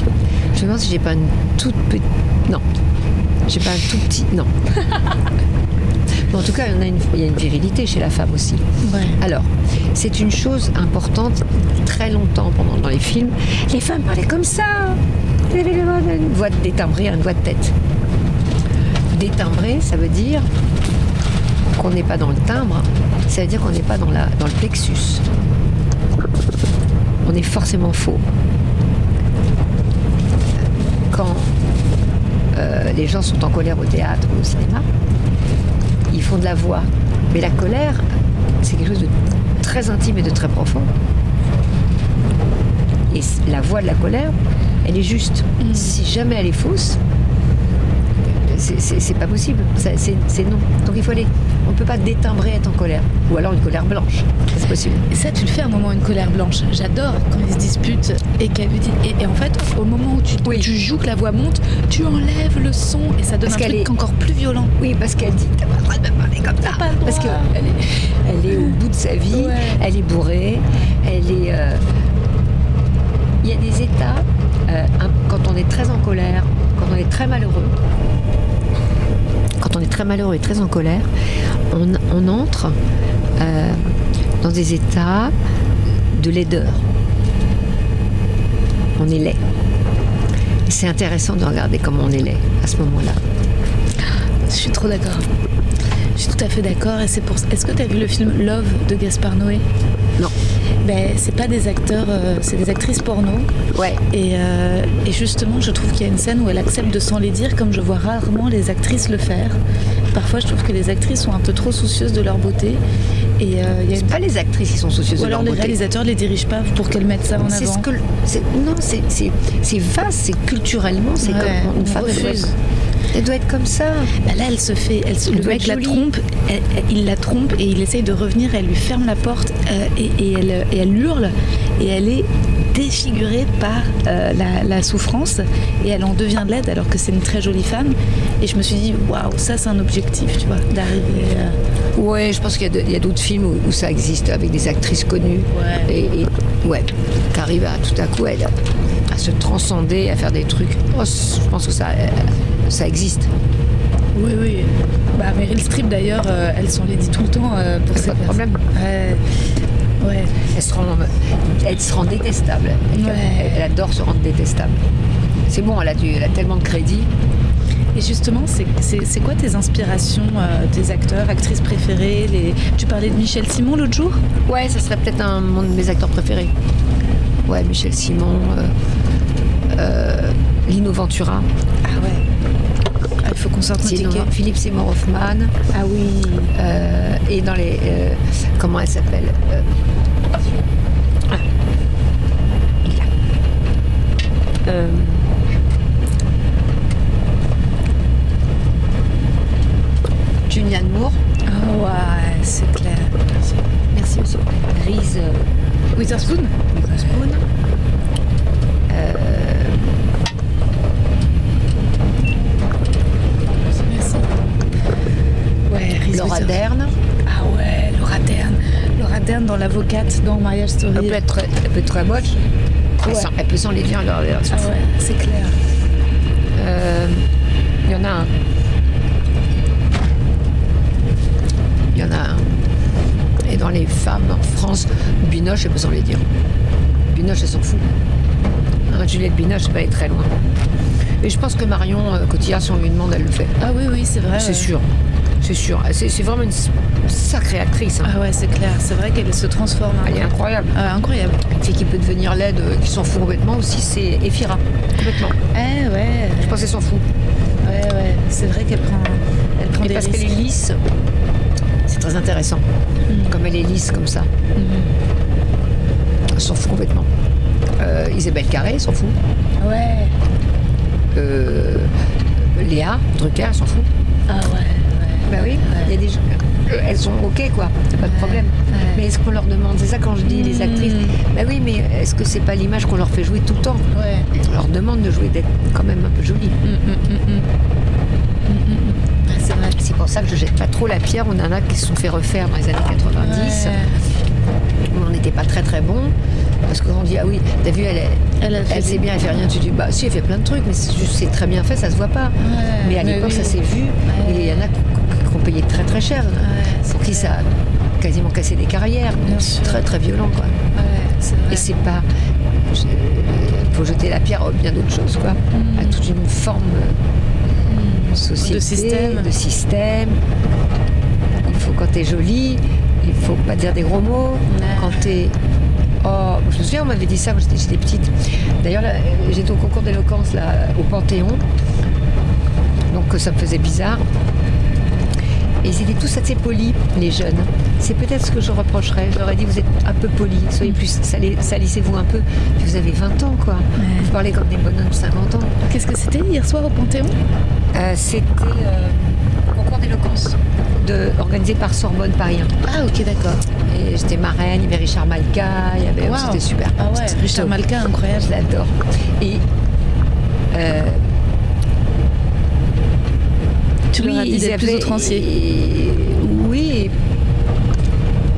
Je me demande si j'ai pas une toute petite. Non. J'ai pas un tout petit. Non. [LAUGHS] Mais en tout cas, il y, a une, il y a une virilité chez la femme aussi. Ouais. Alors, c'est une chose importante très longtemps pendant dans les films. Les femmes parlaient comme ça. Une voix détimbrée, une voix de tête. Détimbrée, ça veut dire qu'on n'est pas dans le timbre, ça veut dire qu'on n'est pas dans, la, dans le plexus. On est forcément faux. Quand euh, les gens sont en colère au théâtre ou au cinéma, ils font de la voix. Mais la colère, c'est quelque chose de très intime et de très profond. Et la voix de la colère, elle est juste. Si jamais elle est fausse, c'est- pas possible. C'est non. Donc il faut aller. On ne peut pas détimbrer être en colère. Ou alors une colère blanche. C'est possible. Et ça, tu le fais à un moment, une colère blanche. J'adore quand ils se disputent et qu'elle lui dit. Et, et en fait, au moment où tu, Oui. tu joues que la voix monte, tu enlèves le son et ça donne Parce un truc est- encore plus violent. Oui, parce qu'elle dit T'as pas le droit de me parler comme ça. pas le Parce qu'elle est, elle est au bout de sa vie, Ouais. elle est bourrée, elle est. euh, Il y a des états, euh, quand on est très en colère, quand on est très malheureux, quand on est très malheureux et très en colère, on, on entre euh, dans des états de laideur. On est laid. C'est intéressant de regarder comment on est laid à ce moment-là. Je suis trop d'accord. Je suis tout à fait d'accord. Et c'est pour. Est-ce que tu as vu le film Love de Gaspard Noé? Non. Ben, c'est pas des acteurs, euh, c'est des actrices porno. Ouais. Et, euh, et justement, je trouve qu'il y a une scène où elle accepte de s'en les dire, comme je vois rarement les actrices le faire. Parfois, je trouve que les actrices sont un peu trop soucieuses de leur beauté. Et euh, y a pas les actrices qui sont soucieuses Ou de leur alors les réalisateurs les dirigent pas pour qu'elles mettent ça en C'est avant. ce que non, c'est vaste, c'est culturellement, c'est Ouais, comme une femme doit, refuse. Elle doit être comme ça. Bah là, elle se fait. Elle, se- Elle le mec la trompe, elle- il la trompe et il essaye de revenir. Elle lui ferme la porte euh, et, et elle, et elle hurle et elle est défigurée par euh, la, la souffrance et elle en devient laide alors que c'est une très jolie femme. Et je me suis dit, waouh, ça c'est un objectif, tu vois, d'arriver. euh, Ouais, je pense qu'il y a de- d'autres films où, où ça existe avec des actrices connues Ouais. et, et- ouais, qui arrivent à tout à coup à, à se transcender, à faire des trucs. Oh, je pense que ça, euh, ça existe. Oui, oui. Bah, Meryl Streep d'ailleurs, euh, elle s'en les dit tout le temps euh, pour ses Pas de pers- problème. Ouais. Ouais. Elle se rend, elle se rend détestable. Elle, Ouais. elle adore se rendre détestable. C'est bon, elle a, du- elle a tellement de crédit. Et justement, c'est- quoi tes inspirations, euh, tes acteurs, actrices préférées les... Tu parlais de Michel Simon l'autre jour? Ouais, ça serait peut-être un de mes acteurs préférés. Ouais, Michel Simon, euh, euh, Lino Ventura, Ah ouais. Ah, il faut qu'on sorte Sinon. Philippe Seymour Hoffman, Ah oui. euh, et dans les. euh, comment elle s'appelle Euh, ah, il. Euh, Julianne Moore, Ah ouais, c'est clair. merci monsieur. Reese Witherspoon Witherspoon. Laura. Dern. Ah ouais, Laura Dern. Laura Dern dans l'avocate dans Mariage Story. Elle peut être, elle peut être très moche. Elle, Ouais. sent- elle peut s'enlever bien Laura Dern. Ah ouais, c'est clair. Euh, Il y en a un. Il y en a un. Et dans les femmes en France, Binoche, elle peut s'en les dire. Binoche, elle s'en fout. Hein, Juliette Binoche, elle va aller très loin. Et je pense que Marion euh, Cotillard, si on lui demande, elle le fait. Ah oui, oui, c'est vrai. C'est ouais. sûr. C'est sûr. C'est c'est vraiment une sacrée actrice. hein. Ah ouais, c'est clair. C'est vrai qu'elle se transforme. hein. Elle est incroyable. Ah, incroyable. Une fille qui peut devenir laide, euh, qui s'en fout complètement aussi, c'est Ephira. Complètement. Eh ouais. Je pense qu'elle s'en fout. Ouais, ouais. C'est vrai qu'elle prend, elle prend Et des parce qu'elle est lisse, c'est très intéressant. Comme elle est lisse comme ça. Elle s'en fout complètement. Euh, Isabelle Carré, s'en fout. Ouais. Euh, Léa Drucker, elle s'en fout. Ah ouais. Bah oui, il y a des gens- euh, elles sont ok quoi, c'est pas de problème. ouais. Mais est-ce qu'on leur demande C'est ça quand je dis les actrices. Bah oui, mais est-ce que c'est pas l'image qu'on leur fait jouer tout le temps? Ouais. On leur demande de jouer, d'être quand même un peu jolie. Mm, mm, mm, mm. Mm, mm, mm. Ouais, c'est pour ça que je jette pas trop la pierre. On en a qui se sont fait refaire dans les années 90. Ouais. on n'était pas très très bon. Parce que quand on dit, ah oui, t'as vu, elle, est- Elle sait bien, elle fait rien, tu dis, bah si, elle fait plein de trucs, mais c'est très bien fait, ça se voit pas. mais à l'époque, oui. ça s'est vu, et il y en a ont payé très très cher, pour qui ça a quasiment cassé des carrières. C'est très très violent, quoi. Ouais. Et c'est pas. Il faut jeter la pierre à bien d'autres choses, quoi. À toute une forme société, De système. de système. Il faut, quand t'es jolie, il faut pas dire des gros mots. Ouais. Quand t'es. Oh, je me souviens, on m'avait dit ça quand j'étais- petite. D'ailleurs, j'étais au concours d'éloquence au Panthéon. Donc ça me faisait bizarre. Et ils étaient tous assez polis, les jeunes. C'est peut-être ce que je reprocherais. Je leur ai dit, vous êtes un peu polis, soyez plus, sali- salissez-vous un peu. Puis vous avez 20 ans, quoi. Vous parlez comme des bonhommes de 50 ans. Qu'est-ce que c'était hier soir au Panthéon Euh, C'était euh, concours d'éloquence de, organisé par Sorbonne Paris 1. Ah, ok, d'accord. Et j'étais marraine, il y avait Richard Malka, il y avait, Waouh. c'était super. Ah ouais, Richard. Malka, incroyable. Je l'adore. Et euh, Tu leur as oui, dit d'être plus Oui.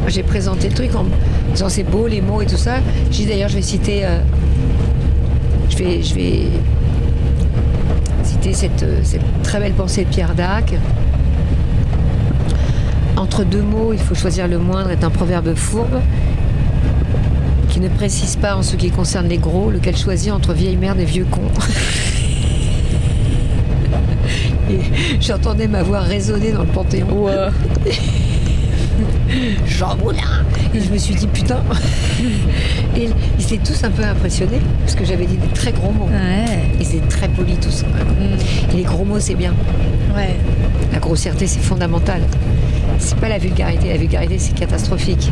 J'ai présenté le truc en disant c'est beau les mots et tout ça. J'ai d'ailleurs je vais citer. euh, je vais, je vais citer cette, euh, cette très belle pensée de Pierre Dac. Entre deux mots, il faut choisir le moindre est un proverbe fourbe qui ne précise pas en ce qui concerne les gros, lequel choisir entre vieille merde et vieux con. [LAUGHS] Et [LAUGHS] j'entendais ma voix résonner dans le panthéon. Jean Moulin Et je me suis dit putain Et ils étaient tous un peu impressionnés parce que j'avais dit des très gros mots. Ouais. Ils étaient très polis tous. Et les gros mots c'est bien. Ouais. La grossièreté c'est fondamental. C'est pas la vulgarité, la vulgarité c'est catastrophique.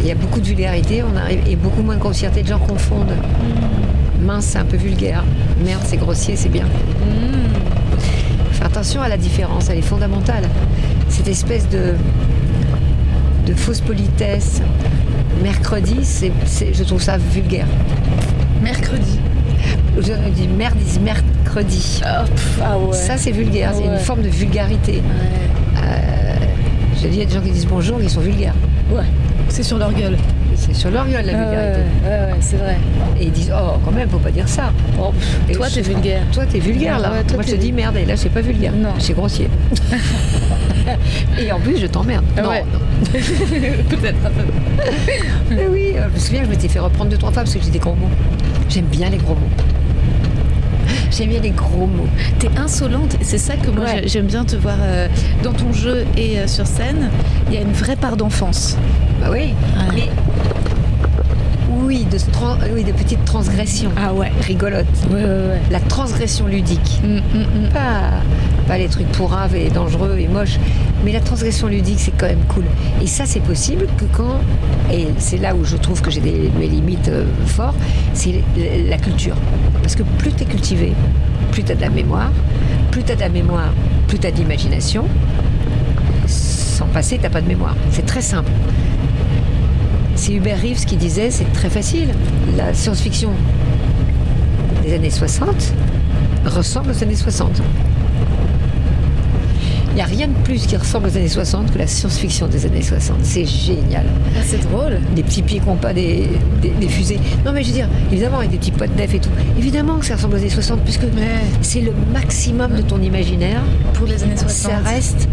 Il y a beaucoup de vulgarité, on arrive et beaucoup moins de grossièreté, les gens confondent. Mince c'est un peu vulgaire, merde c'est grossier, c'est bien. Faire attention à la différence, elle est fondamentale. Cette espèce de, de fausse politesse, mercredi, c'est, c'est- je trouve ça vulgaire. Mercredi. Je dis merde, ils disent mercredi. Ah, pff, ah ouais. Ça, c'est vulgaire, c'est Ouais. une forme de vulgarité. Ouais. Je dis, il y a des gens qui disent bonjour, ils sont vulgaires. Ouais. C'est sur leur gueule. C'est sur gueule, la Ah ouais, vulgarité. ouais, ouais, c'est vrai. Et ils disent, oh, quand même, faut pas dire ça. Oh, toi, t'es vulgaire. Toi, t'es vulgaire, là. Ouais, toi, Moi, je te dis merde, et là, c'est pas vulgaire. Non. C'est grossier. [LAUGHS] et en plus, je t'emmerde. Ah non, non. [LAUGHS] Peut-être un peu. Mais oui, euh, je me souviens, je m'étais fait reprendre deux, trois fois parce que j'ai des gros mots. J'aime bien les gros mots. J'aime bien les gros mots. T'es insolente, c'est ça que moi Ouais. j'aime bien te voir euh, dans ton jeu et euh, sur scène. Il y a une vraie part d'enfance. Bah oui. Ouais. Mais oui, de, tran- oui, de petites transgressions. Ah ouais. Rigolotes. Ouais, ouais, ouais. La transgression ludique. Mm, mm, mm. Pas, pas les trucs pourraves et dangereux et moches, mais la transgression ludique, c'est quand même cool. Et ça, c'est possible que quand, et c'est là où je trouve que j'ai mes limites euh, fortes, c'est la, culture. Parce que plus tu es cultivé, plus tu as de la mémoire, plus tu as de la mémoire, plus tu as de l'imagination. Sans passer, tu pas de mémoire. C'est très simple. C'est Hubert Reeves qui disait, c'est très facile. La science-fiction des années 60 ressemble aux années 60. Il n'y a rien de plus qui ressemble aux années 60 que la science-fiction des années 60. C'est génial. Ah, c'est drôle. Des petits pieds qui n'ont pas des, des- des fusées. Non, mais je veux dire, évidemment, avec des petits potes def et tout. Évidemment que ça ressemble aux années 60, puisque c'est le maximum de ton imaginaire. Pour les années 60. Ça reste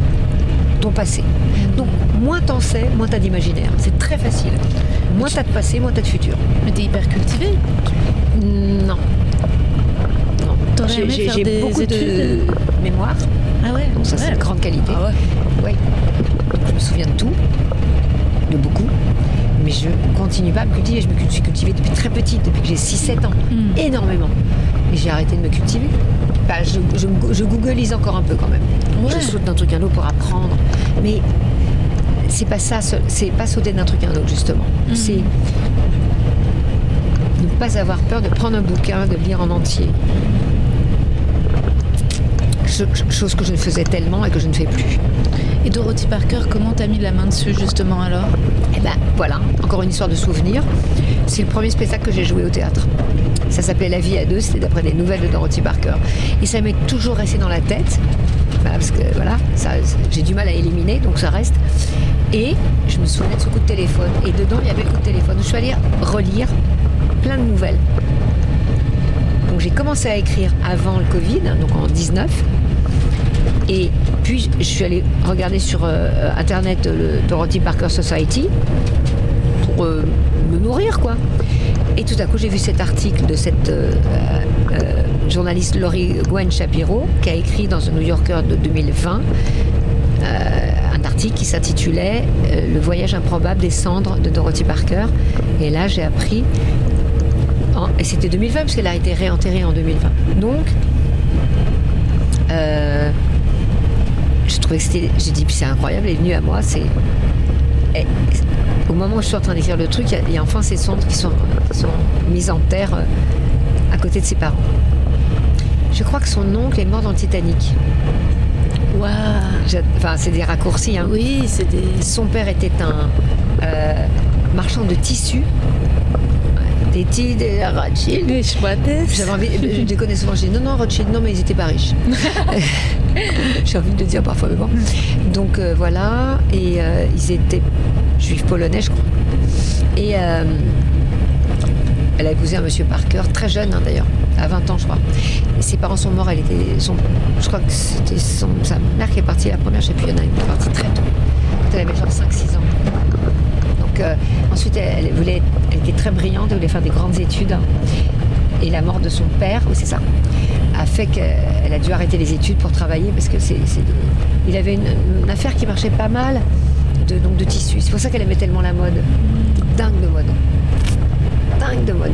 ton passé. Donc, moins t'en sais, moins t'as d'imaginaire. C'est très facile. Moins t'as de passé, moins t'as de futur. Mais t'es hyper cultivé. Non. Non. T'aurais J'ai- aimé faire des beaucoup de études mémoire. Ah ouais. Donc ça, c'est ouais. une grande qualité. Ah ouais. Oui. Je me souviens de tout, de beaucoup, mais je continue pas à me cultiver. Je me suis cultivée depuis très petite, depuis que j'ai 6-7 ans. Mm. Énormément. Et j'ai arrêté de me cultiver. Bah, je, je, encore un peu quand même. Ouais. Je saute d'un truc à un autre pour apprendre. Mais c'est pas ça, ce- c'est pas sauter d'un truc à un autre, justement. Mm. C'est ne pas avoir peur de prendre un bouquin, de le lire en entier. Ch- Chose que je ne faisais tellement et que je ne fais plus. Et Dorothy Parker, comment t'as mis la main dessus justement alors? Et ben voilà, encore une histoire de souvenir. C'est le premier spectacle que j'ai joué au théâtre. Ça s'appelait La vie à deux, c'était d'après des nouvelles de Dorothy Parker. Et ça m'est toujours resté dans la tête. Voilà, parce que voilà, j'ai du mal à éliminer, donc ça reste. Et je me souviens de ce coup de téléphone. Et dedans, il y avait le coup de téléphone. Je suis allée relire plein de nouvelles. Donc j'ai commencé à écrire avant le Covid, donc en 19. Et puis je suis allée regarder sur euh, internet le Dorothy Parker Society pour euh, me nourrir quoi. Et tout à coup j'ai vu cet article de cette euh, euh, journaliste Laurie Gwen Shapiro qui a écrit dans The New Yorker de 2020 euh, un article qui s'intitulait Le voyage improbable des cendres de Dorothy Parker. Et là j'ai appris et c'était 2020 parce qu'elle a été réenterrée en 2020. Donc, je trouvais que c'était. J'ai dit, c'est incroyable, elle est venue à moi. C'est. Et- au moment où je suis en train d'écrire le truc, il y a- il y, a enfin ces cendres qui sont, qui sont mises en terre euh, à côté de ses parents. Je crois que son oncle est mort dans le Titanic. Waouh Enfin, c'est des raccourcis. Hein. Oui, c'est des. Son père était un euh, marchand de tissus. Des tissus, des Rothschild. Les. J'avais envie, je déconne souvent, je dis non, non, Rothschild, non, mais ils étaient pas riches. [LAUGHS] [LAUGHS] J'ai envie de le dire parfois, mais bon. Donc euh, voilà, et euh, ils étaient juifs polonais, je crois. Et euh, elle a épousé un monsieur Parker, très jeune hein, d'ailleurs, à 20 ans, je crois. Ses parents sont morts, elle était. Je crois que c'était son- sa mère qui est partie la première, je sais plus, il y en a une qui est partie très tôt, quand elle avait genre 5-6 ans. Donc ensuite, elle, voulait, elle était très brillante, elle voulait faire des grandes études. Et la mort de son père, oui c'est ça, a fait qu'elle a dû arrêter les études pour travailler parce que c'est, il avait une, une affaire qui marchait pas mal de, donc de tissus. C'est pour ça qu'elle aimait tellement la mode. Dingue de mode. Dingue de mode.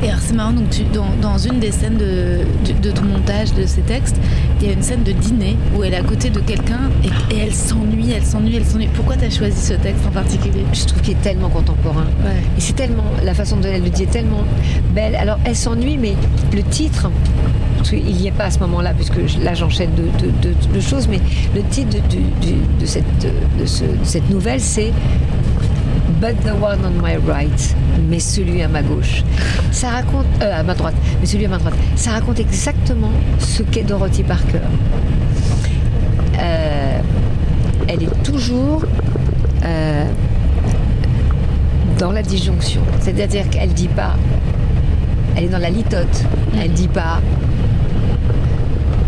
Et alors c'est marrant, donc tu, dans, dans une des scènes de, de, de ton montage de ces textes, il y a une scène de dîner où elle est à côté de quelqu'un et, et elle s'ennuie, elle s'ennuie, elle s'ennuie. Pourquoi tu as choisi ce texte en particulier? Je trouve qu'il est tellement contemporain. Ouais. Et c'est tellement, la façon dont elle le dit est tellement belle. Alors, elle s'ennuie, mais le titre, parce qu'il n'y est pas à ce moment-là, puisque là j'enchaîne de, de- de- de choses, mais le titre de cette nouvelle, c'est But the one on my right, mais celui à ma gauche. Ça raconte, euh, à ma droite, mais celui à ma droite. Ça raconte exactement ce qu'est Dorothy Parker. Euh, elle est toujours euh, dans la disjonction. C'est-à-dire qu'elle dit pas, elle est dans la litote. Elle dit pas,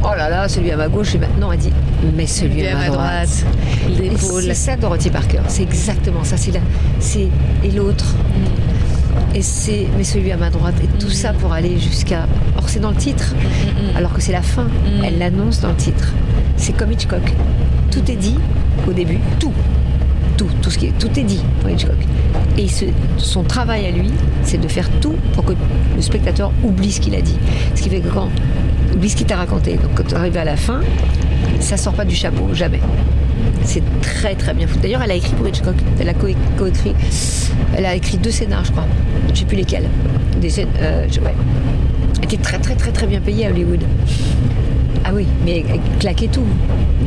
oh là là, celui à ma gauche, et maintenant elle dit, mais celui à ma droite. L'épaule. C'est ça Dorothy Parker, c'est exactement ça. C'est la, c'est et l'autre. Et c'est mais celui à ma droite. Et tout ça pour aller jusqu'à. Or c'est dans le titre, alors que c'est la fin. Elle l'annonce dans le titre. C'est comme Hitchcock. Tout est dit au début, tout, tout, tout ce qui est, tout est dit pour Hitchcock. Et ce- son travail à lui, c'est de faire tout pour que le spectateur oublie ce qu'il a dit. Ce qui fait que quand oublie ce qu'il t'a raconté. Donc quand tu arrives à la fin, ça sort pas du chapeau, jamais. C'est très très bien foutu. D'ailleurs, elle a écrit pour Hitchcock. Elle a co- co-écrit. Elle a écrit deux scénars, je crois. Je sais plus lesquels. Des scènes. euh, ouais. Elle était très très très très bien payée à Hollywood. Ah oui, mais claquait tout.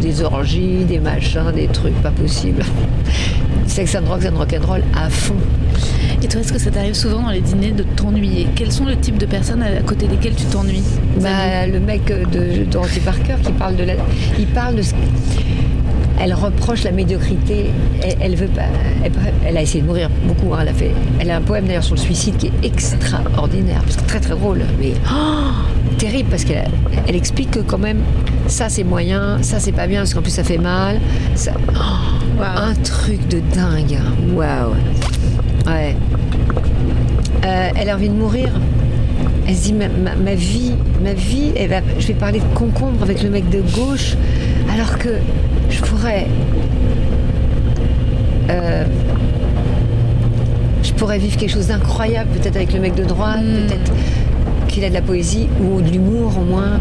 Des orgies, des machins, des trucs pas possibles. [LAUGHS] Sex and Rock and Rock'n'Roll à fond. Et toi, est-ce que ça t'arrive souvent dans les dîners de t'ennuyer? Quels sont le type de personnes à côté desquelles tu t'ennuies Bah, le mec de Dorothy Parker qui parle de la. Il parle de ce. Elle reproche la médiocrité. Elle, elle veut pas. Elle, elle a essayé de mourir beaucoup. hein, Elle a fait. Elle a un poème d'ailleurs sur le suicide qui est extraordinaire, parce que très très drôle, mais oh, terrible parce qu'elle elle explique que quand même ça c'est moyen, ça c'est pas bien parce qu'en plus ça fait mal. Ça, oh, Un truc de dingue. hein. Waouh. Ouais. Euh, elle a envie de mourir. Elle se dit ma, ma- ma vie, ma vie, elle va- je vais parler de concombre avec le mec de gauche, alors que je pourrais, euh, je pourrais vivre quelque chose d'incroyable, peut-être avec le mec de droite, peut-être qu'il a de la poésie ou de l'humour au moins,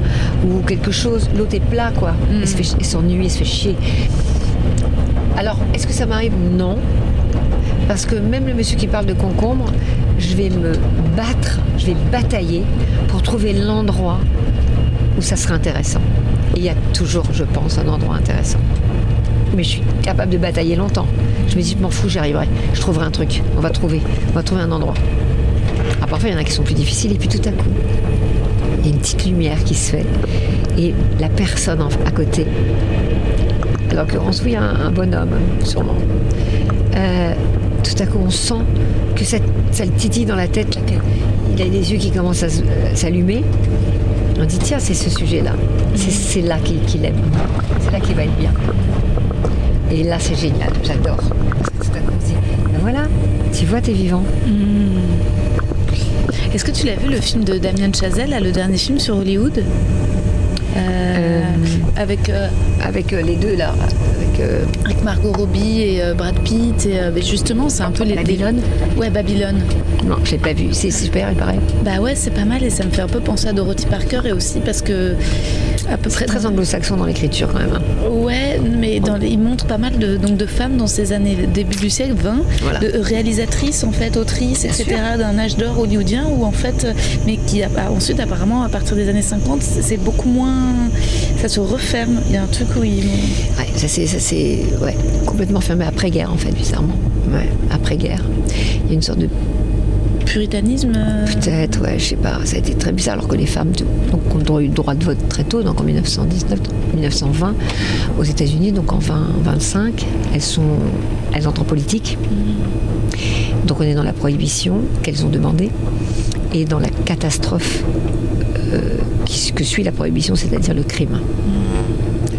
ou quelque chose. L'autre est plat quoi. Se fait- elle s'ennuie, elle se fait chier. Alors, est-ce que ça m'arrive? Non. Parce que même le monsieur qui parle de concombre, je vais me battre, je vais batailler pour trouver l'endroit où ça serait intéressant. Et il y a toujours, je pense, un endroit intéressant. Mais je suis capable de batailler longtemps. Je me dis, je m'en fous, j'y arriverai. Je trouverai un truc. On va trouver. On va trouver un endroit. Alors parfois, il y en a qui sont plus difficiles, et puis tout à coup, il y a une petite lumière qui se fait, et la personne à côté, en l'occurrence, oui, un, un bonhomme, sûrement. Euh, tout à coup, on sent que ça, ça le titille dans la tête, qu'il a les yeux qui commencent à à s'allumer. On dit, tiens, c'est ce sujet-là. C'est- C'est là qu'il qu'il aime. C'est là qu'il va être bien. Et là, c'est génial, j'adore. Parce que tout à coup, on se dit, ben voilà, tu vois, t'es vivant. Est-ce que tu l'as vu le film de Damien Chazelle, là, le dernier film sur Hollywood? Euh, Euh, avec, euh, Avec euh, les deux, là. Avec, euh, avec Margot Robbie et euh, Brad Pitt. Et, euh, justement, c'est un peu les. Babylone Ouais, Babylone. Non, je l'ai pas vu. C'est super, il paraît. Bah ouais, c'est pas mal et ça me fait un peu penser à Dorothy Parker et aussi parce que à peu près Très, anglo-saxon dans l'écriture, quand même. hein. Ouais, mais dans les- il montre pas mal de, donc de femmes dans ces années début du siècle 20, Voilà. de réalisatrices en fait, autrices, etc. d'un âge d'or hollywoodien où en fait, euh, mais qui a- a- ensuite apparemment à partir des années 50, c'est beaucoup moins, ça se referme. Il y a un truc où ils Ouais, ça c'est, ça c'est ouais, complètement fermé après-guerre, en fait, bizarrement. Ouais, après-guerre. Il y a une sorte de puritanisme. euh, Peut-être, ouais, je sais pas, ça a été très bizarre alors que les femmes donc, ont eu le droit de vote très tôt, donc en 1919, 1920, aux États-Unis, donc en 20, 25, elles sont, elles entrent en politique. Donc on est dans la prohibition qu'elles ont demandé et dans la catastrophe euh, que suit la prohibition, c'est-à-dire le crime.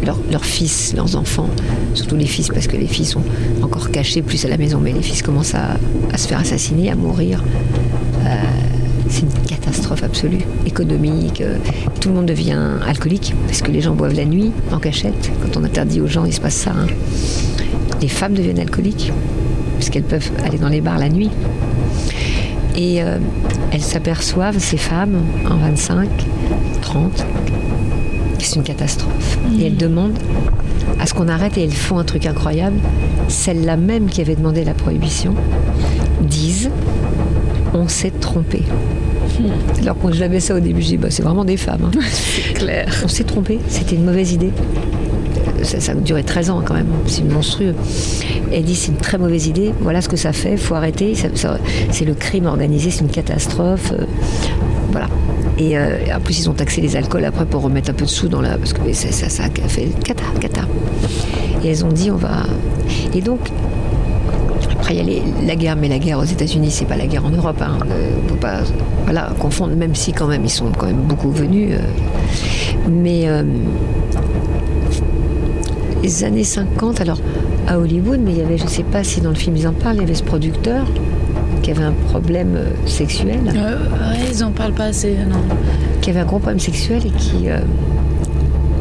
Leurs, fils, leurs enfants, surtout les fils, parce que les filles sont encore cachés plus à la maison, mais les fils commencent à, à se faire assassiner, à mourir. Euh, c'est une catastrophe absolue, économique. euh, tout le monde devient alcoolique, parce que les gens boivent la nuit, en cachette. Quand on interdit aux gens, il se passe ça. hein. Les femmes deviennent alcooliques, puisqu'elles peuvent aller dans les bars la nuit. Et euh, elles s'aperçoivent, ces femmes, en 25, 30, que c'est une catastrophe. Et elles demandent à ce qu'on arrête et elles font un truc incroyable. Celles-là même qui avaient demandé la prohibition disent on s'est trompé. Alors quand je l'avais ça au début, je dis bah, c'est vraiment des femmes. hein. [LAUGHS] C'est clair. On s'est trompé, c'était une mauvaise idée. Ça, ça a duré 13 ans quand même, c'est monstrueux. Elle dit c'est une très mauvaise idée, voilà ce que ça fait, faut arrêter, c'est le crime organisé, c'est une catastrophe. euh, voilà. Et euh, en plus ils ont taxé les alcools après pour remettre un peu de sous dans la... Parce que ça, ça, a fait cata, cata. Et elles ont dit on va... Et donc après, il y a les- la guerre, mais la guerre aux États-Unis, c'est pas la guerre en Europe. Hein. Euh, faut pas voilà, confondre, même si quand même ils sont quand même beaucoup venus. euh. mais euh, les années 50, alors à Hollywood, mais il y avait, je sais pas si dans le film ils en parlent, il y avait ce producteur qui avait un problème euh, sexuel, Euh, ouais, ils en parlent pas assez, non. qui avait un gros problème sexuel et qui euh,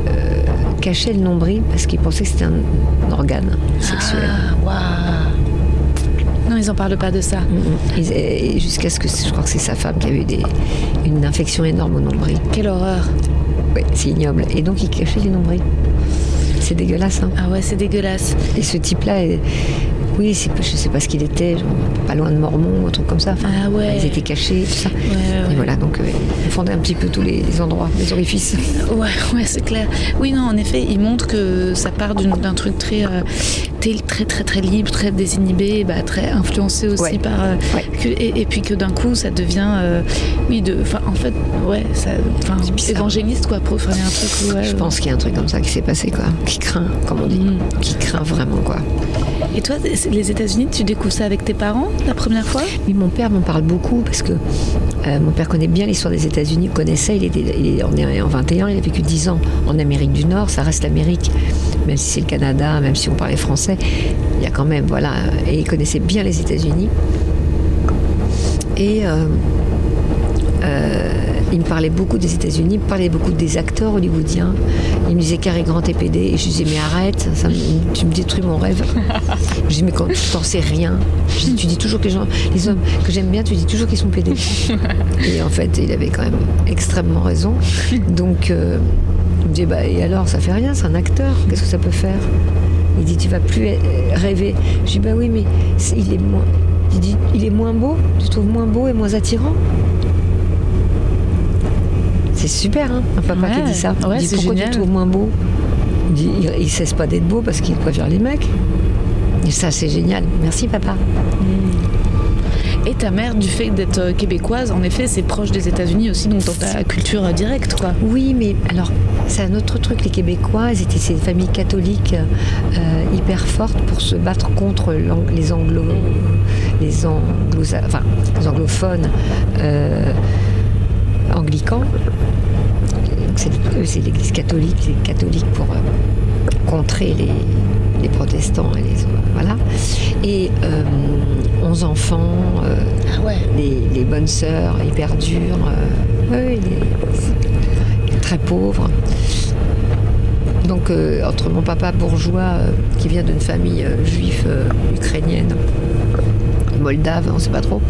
euh, cachait le nombril parce qu'il pensait que c'était un organe sexuel. Ah, waouh. Non, ils en parlent pas de ça. Mm, mm. Jusqu'à ce que je crois que c'est sa femme qui avait eu des- une infection énorme au nombril. Quelle horreur. Oui, c'est ignoble. Et donc il cachait les nombrils. C'est dégueulasse. Hein. Ah ouais, c'est dégueulasse. Et ce type-là, est- oui, c'est, je sais pas ce qu'il était, genre, pas loin de Mormon, un truc comme ça. Enfin, Ah ouais. Ils étaient cachés, tout ça. Ouais, ouais, ouais. Et voilà, donc euh, on fondait un petit peu tous les, les endroits, les orifices. [LAUGHS] Ouais, ouais, c'est clair. Oui, non, en effet, il montre que ça part d'un truc très, euh, très, très, très, très libre, très désinhibé, bah, très influencé aussi par. euh, que- et, et puis que d'un coup, ça devient, euh, oui, de, en fait, ouais, ça, évangéliste quoi. Pour, un truc. Je pense qu'il y a un truc comme ça qui s'est passé, quoi. Qui craint, comme on dit. Mm. Qui craint vraiment, quoi. Et toi, les États-Unis, tu découvres ça avec tes parents la première fois? Oui, mon père m'en parle beaucoup parce que euh, mon père connaît bien l'histoire des États-Unis, connaissait, il, était, il est, est en 21, il a vécu 10 ans en Amérique du Nord, ça reste l'Amérique, même si c'est le Canada, même si on parlait français, il y a quand même, voilà, et il connaissait bien les États-Unis. Et euh, il me parlait beaucoup des États-Unis, il me parlait beaucoup des acteurs hollywoodiens. Il me disait Cary Grant et PD. Et je lui disais, mais arrête, ça me- tu me détruis mon rêve. [LAUGHS] je dis, mais quand tu t'en sais rien, je dis, tu dis toujours que les gens, les hommes que j'aime bien, tu dis toujours qu'ils sont PD. [LAUGHS] et en fait, il avait quand même extrêmement raison. Donc, euh, il me dit, bah, et alors, ça fait rien, c'est un acteur, qu'est-ce que ça peut faire? Il dit, tu vas plus euh, rêver. Je dis, bah oui, mais il est moins. Il dit, il est moins beau, tu trouves moins beau et moins attirant? C'est super, hein, un papa qui dit ça. ouais, il dit pourquoi génial. tu trouves moins beau? Il dit il, il cesse pas d'être beau parce qu'il préfère les mecs. Et ça, c'est génial. Merci, papa. Et ta mère, du fait d'être euh, québécoise, en effet, c'est proche des États-Unis aussi, donc dans ta culture euh, directe, quoi. Oui, mais alors, c'est un autre truc. Les Québécois, étaient ces familles catholiques euh, hyper fortes pour se battre contre les anglo, les anglo, enfin, les anglophones euh, anglicans. Donc, C'est eux, c'est l'Église catholique, les catholiques pour euh, contrer les, les protestants et les voilà. Et euh, 11 enfants. euh, Ah ouais. les, les bonnes sœurs hyper dures, euh, oui, les- très pauvres. Donc entre mon papa bourgeois qui vient d'une famille juive ukrainienne, moldave, on sait pas trop,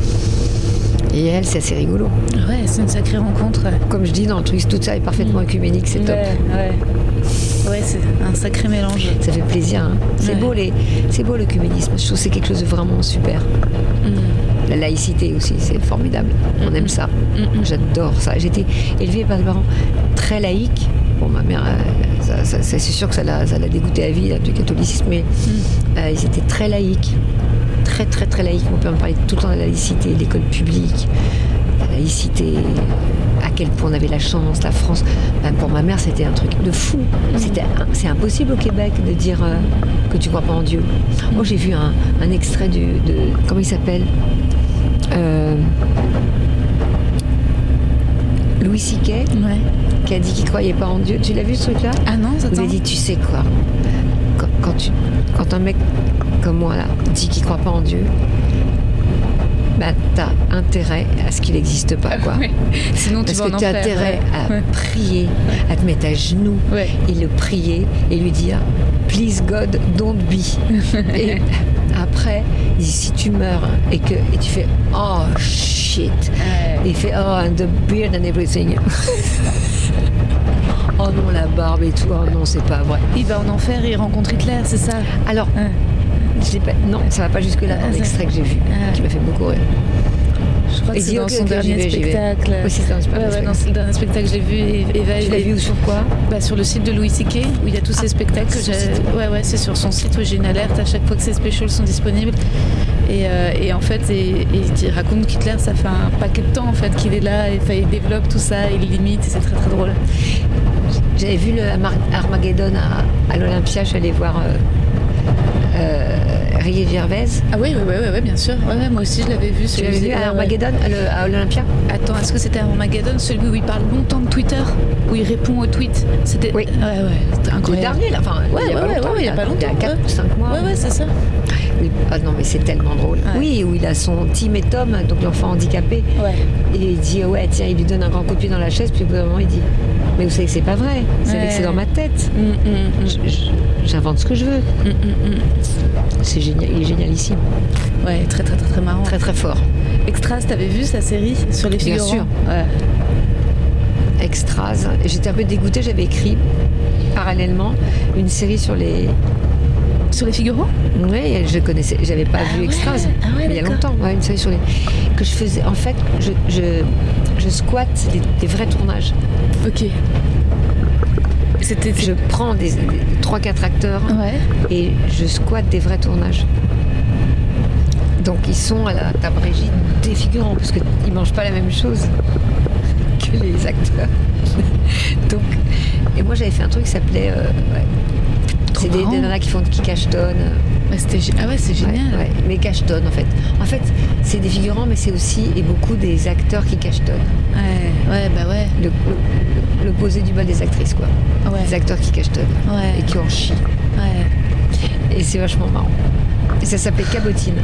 et elle, c'est assez rigolo. Ouais, c'est une sacrée rencontre. Comme je dis dans le truc, tout ça est parfaitement œcuménique, c'est top. Ouais, ouais. Ouais, c'est un sacré mélange. Ça fait plaisir. hein. C'est Ouais. beau les, c'est beau l'œcuménisme. Je trouve que c'est quelque chose de vraiment super. Mm. La laïcité aussi, c'est formidable. On aime ça. Mm, J'adore ça. J'étais élevée par des parents très laïques. Bon, ma mère, euh, ça- ça- ça- c'est sûr que ça l'a, ça l'a dégoûté à vie là, du catholicisme, mais Mm. euh, ils étaient très laïques. Très, très, très laïques. Mon père me parlait tout le temps de la laïcité, l'école publique, la laïcité, à quel point on avait la chance, la France. Pour ma mère, c'était un truc de fou. C'est impossible au Québec de dire euh, que tu crois pas en Dieu. Moi, j'ai vu un, un extrait du, de. Comment il s'appelle? Euh, Louis Siquet Ouais. qui a dit qu'il croyait pas en Dieu. Tu l'as vu ce truc-là? Ah non, Il attends. a dit, tu sais quoi? Quand, quand tu, quand un mec comme moi là dit qu'il croit pas en Dieu, bah t'as intérêt à ce qu'il n'existe pas quoi. [LAUGHS] Ouais. Sinon, tu Parce vas que en tu as enfer. intérêt à ouais. prier, à te mettre à genoux et le prier et lui dire Please God, don't be. [LAUGHS] et après, si tu meurs et que et tu fais Oh shit, et il fait Oh, and the beard and everything. [LAUGHS] oh non, la barbe et tout. Oh non, c'est pas vrai. Il va en enfer et il rencontre Hitler, c'est ça? Alors, pas, non, ça va pas jusque-là Ah, dans ça- l'extrait que j'ai vu, Ah. qui m'a fait beaucoup rire. Je crois que c'est dans son dernier vais, spectacle. Oui, c'est dans le Ouais, ouais, spectacle. dans le dernier spectacle, je l'ai vu. Et, Tu l'as vu sur quoi? Bah, Sur le site de Louis C.K. où il y a tous ces spectacles que j'ai. Ouais, ouais, c'est sur son site où j'ai une alerte à chaque fois que ces specials sont disponibles. Et, euh, et en fait, et, il raconte qu'Hitler, ça fait un paquet de temps en fait qu'il est là, et, il développe tout ça, il limite, et c'est très très drôle. J'avais vu le Armageddon à, à l'Olympia, je suis allée voir euh, euh, Rié Gervais. Ah oui, oui, oui, oui, bien sûr. Ouais, moi aussi, je l'avais vu. Tu l'avais vu à. Armageddon, à le- à l'Olympia Attends, est-ce que c'était Armageddon, celui où il parle longtemps de Twitter, où il répond aux tweets? C'était. Oui. Ouais, ouais, c'était Le incroyable. dernier, là, enfin, Ouais, il y a ouais, pas ouais, a pas longtemps, Il y a 4 ouais. 5 mois. Ouais, ouais, c'est ça. Oui. Ah non, mais c'est tellement drôle. Oui, où il a son Tim et Tom, donc l'enfant handicapé, Ouais. et il dit ouais, tiens, il lui donne un grand coup de pied dans la chaise, puis au bout d'un moment, il dit Mais vous savez que c'est pas vrai, vous savez que c'est dans ma tête. Mm, mm, mm. Je- je- J'invente ce que je veux. Mm, mm, mm. C'est génial, il est génialissime. Ouais, très très très très marrant. Très très fort. Extras, t'avais vu sa série sur les Bien figurants sûr. Ouais. Extras. J'étais un peu dégoûtée, j'avais écrit parallèlement une série sur les. Sur les figurants Oui, je connaissais, j'avais pas Ah vu ouais, Extras. ah ouais, il y a longtemps, ouais, une série sur les. Que je faisais. En fait, je, je, je squatte des, des vrais tournages. Ok. C'était. Je prends des, des 3-4 acteurs Ouais. et je squatte des vrais tournages. Donc ils sont à la table régie des figurants, parce qu'ils mangent pas la même chose [LAUGHS] que les acteurs. [LAUGHS] Donc, et moi j'avais fait un truc qui s'appelait. euh, ouais, c'est des, des nanas qui font qui cachetonnent. Ouais, Ah ouais, c'est génial. mais cachetonnent en fait. En fait, c'est des figurants, mais c'est aussi et beaucoup des acteurs qui cachetonnent. Ouais, ouais, bah ouais. Le- le- L'opposé du bal des actrices, quoi. Ouais. Des acteurs qui cachetonnent Ouais. et qui en chient. Ouais. Et c'est vachement marrant. Et ça s'appelait Cabotine.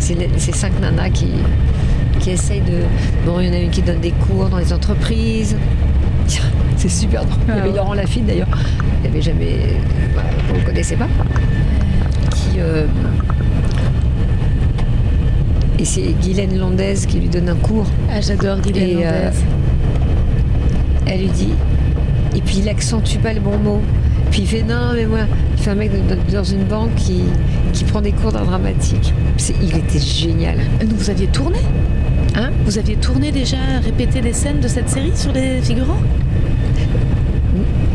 C'est cinq nanas qui, qui essayent de. Bon, il y en a une qui donne des cours dans les entreprises. [LAUGHS] C'est super drôle. Il y Ah avait ouais. Laurent Lafitte d'ailleurs. Il n'y avait jamais. Voilà, vous ne le connaissez pas. Qui. euh, Et c'est Guylaine Londaise qui lui donne un cours. Ah, j'adore Guylaine Et, euh. Elle lui dit. Et puis il accentue pas le bon mot. Puis il fait non, mais moi, il fait un mec de- dans une banque qui, qui prend des cours d'art dramatique. Il était génial. Vous aviez tourné? Hein? Vous aviez tourné déjà, répété des scènes de cette série sur les figurants?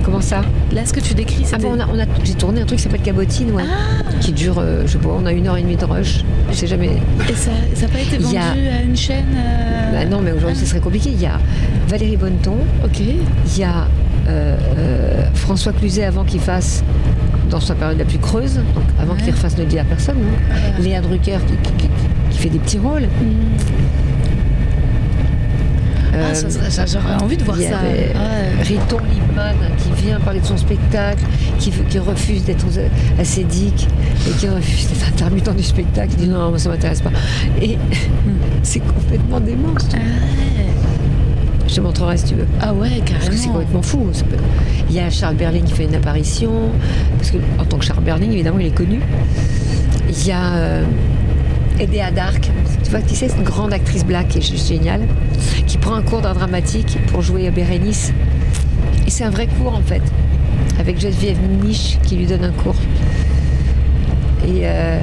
Comment ça? Là, ce que tu décris, Ah c'était. bon, on a, on a- j'ai tourné un truc qui s'appelle Cabotine, ouais. Qui dure, euh, je sais pas, on a une heure et demie de rush. Je sais jamais. Et ça n'a pas été vendu a- à une chaîne euh, Bah non, mais aujourd'hui, ce serait compliqué. Il y a Valérie Bonneton, Ok. il y a euh, euh, François Cluzet avant qu'il fasse dans sa période la plus creuse, donc avant Ouais. qu'il refasse Ne dit à personne. non Léa Drucker qui, qui- qui- qui fait des petits rôles. Euh, ah, serait- ça, j'aurais envie de voir ça. avait Ouais. Riton Liebman qui vient parler de son spectacle, qui, refuse d'être ascédique et qui refuse d'être intermittent du spectacle. Il dit non, moi ça m'intéresse pas. Et [LAUGHS] c'est complètement dément. veux. Je te montrerai si tu veux. Ah ouais, Parce que c'est carrément. complètement fou. Il y a Charles Berling qui fait une apparition, parce que en tant que Charles Berling, évidemment, il est connu. Il y a euh, Edea Dark, tu vois qui c'est, une grande actrice black qui est juste géniale, qui prend un cours d'art dramatique pour jouer à Bérénice. Et c'est un vrai cours en fait, avec Geneviève Niche qui lui donne un cours. Et euh,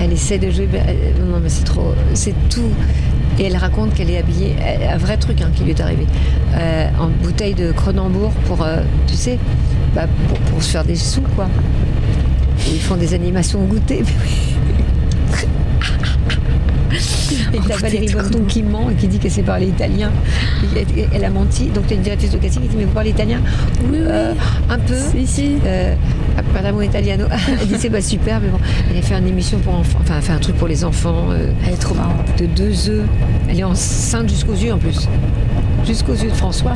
elle essaie de jouer. elle- non, mais c'est trop. C'est tout. Et elle raconte qu'elle est habillée. Un vrai truc hein, qui lui est arrivé. euh, en bouteille de Cronenbourg pour, euh, tu sais, bah, pour, se faire des sous, quoi. Ils font des animations au goûter. [LAUGHS] Et t'as Valérie Bonneton qui ment et qui dit qu'elle sait parler italien. Et Elle, elle a menti. Donc t'as une directrice de casting qui dit Mais vous parlez italien Oui. Euh, Un peu. Si, si. Euh, Parliamo italiano. [LAUGHS] Elle dit c'est pas super, mais bon. Elle a fait une émission pour enfants, enfin, elle fait un truc pour les enfants. euh, Elle est trop marrante. de deux œufs. Elle est enceinte jusqu'aux yeux en plus. Jusqu'aux yeux de François.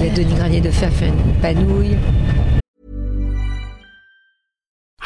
Y a Denis Granier de Fer fait une panouille.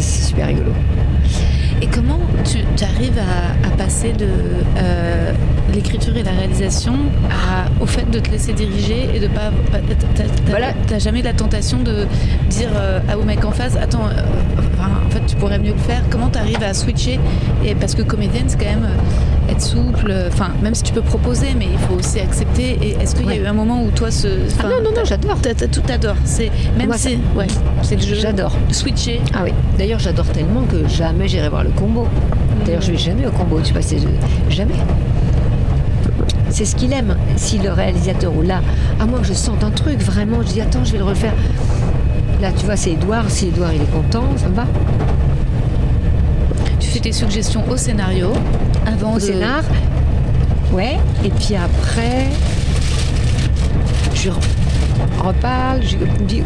C'est super rigolo. Et comment tu, tu arrives à, à passer de euh, l'écriture et la réalisation à- au fait de te laisser diriger et de pas. pas- t'as- Voilà. Jamais la tentation de dire euh, à au mec en face Attends, euh, enfin, en fait, tu pourrais mieux le faire. Comment tu arrives à switcher? Et Parce que comédienne, c'est quand même euh, être souple. Enfin, même si tu peux proposer, mais il faut aussi accepter. Et est-ce qu'il Ouais. y a eu un moment où toi, ce. Ah non, non, non, j'adore. Tout t'adore. C'est même Moi, si. Ouais, c'est le jeu. J'adore. Switcher. Ah oui. D'ailleurs, j'adore tellement que jamais j'irai voir le combo. D'ailleurs, je vais jamais au combo. Tu vois, c'est jamais. C'est ce qu'il aime. Si le réalisateur ou là, à moins que je sente un truc, vraiment, je dis attends, je vais le refaire. Là, tu vois, c'est Edouard. Si Edouard il est content, ça me va. Tu fais tes suggestions au scénario avant Au de. Ouais. Et puis après, je re- reparle. Je me dis.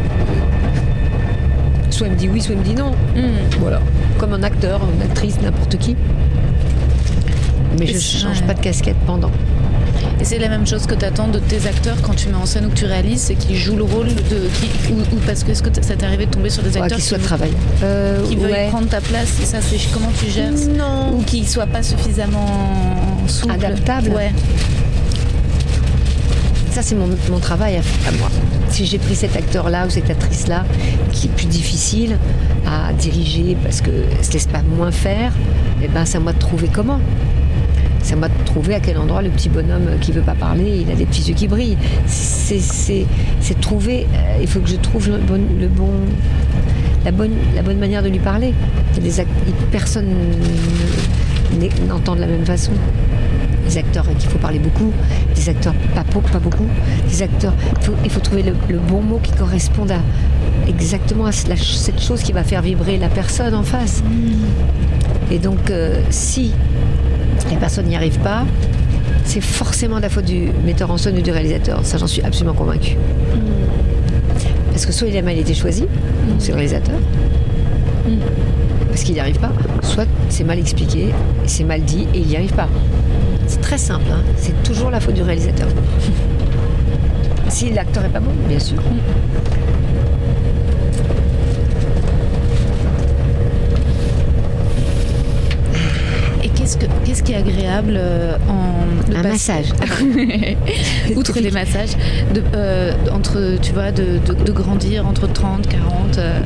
Soit il me dit oui, soit il me dit non. Hmm. Voilà. Comme un acteur, une actrice, n'importe qui. Mais Et je c'est- change ouais. pas de casquette pendant. Et c'est la même chose que tu attends de tes acteurs quand tu mets en scène ou que tu réalises, c'est qu'ils jouent le rôle de. Qui, ou, ou parce que est-ce que ça t'est arrivé de tomber sur des acteurs qui. Euh, qui veulent ouais. prendre ta place et ça, c'est comment tu gères Non. Ou qui soient pas suffisamment souples Adaptables. Ouais. Ça, c'est mon, mon travail à, à moi. Si j'ai pris cet acteur-là ou cette actrice-là, qui est plus difficile à diriger parce que se laisse pas moins faire, eh ben, c'est à moi de trouver comment. C'est à moi de trouver à quel endroit le petit bonhomme qui veut pas parler, il a des petits yeux qui brillent. C'est, trouver. euh, il faut que je trouve le bon, le bon, la bonne, la bonne manière de lui parler. Act- personne n'entend de la même façon des acteurs à qui il faut parler beaucoup, des acteurs pas, peu- pas beaucoup, des acteurs. il faut- il faut trouver le, le bon mot qui corresponde à exactement à la- cette chose qui va faire vibrer la personne en face. Et donc, euh, si la personne n'y arrive pas, c'est forcément de la faute du metteur en scène ou du réalisateur. Ça, j'en suis absolument convaincue. Parce que soit il a mal été choisi, donc c'est le réalisateur, parce qu'il n'y arrive pas, soit c'est mal expliqué, c'est mal dit et il n'y arrive pas. C'est très simple, hein. c'est toujours la faute du réalisateur. [LAUGHS] si l'acteur est pas bon, bien sûr. Qu'est-ce Qu'est-ce, que, qu'est-ce qui est agréable euh, en. Un massage. [LAUGHS] Outre les massages, de, euh, entre, tu vois, de, de- de grandir entre 30, 40, euh,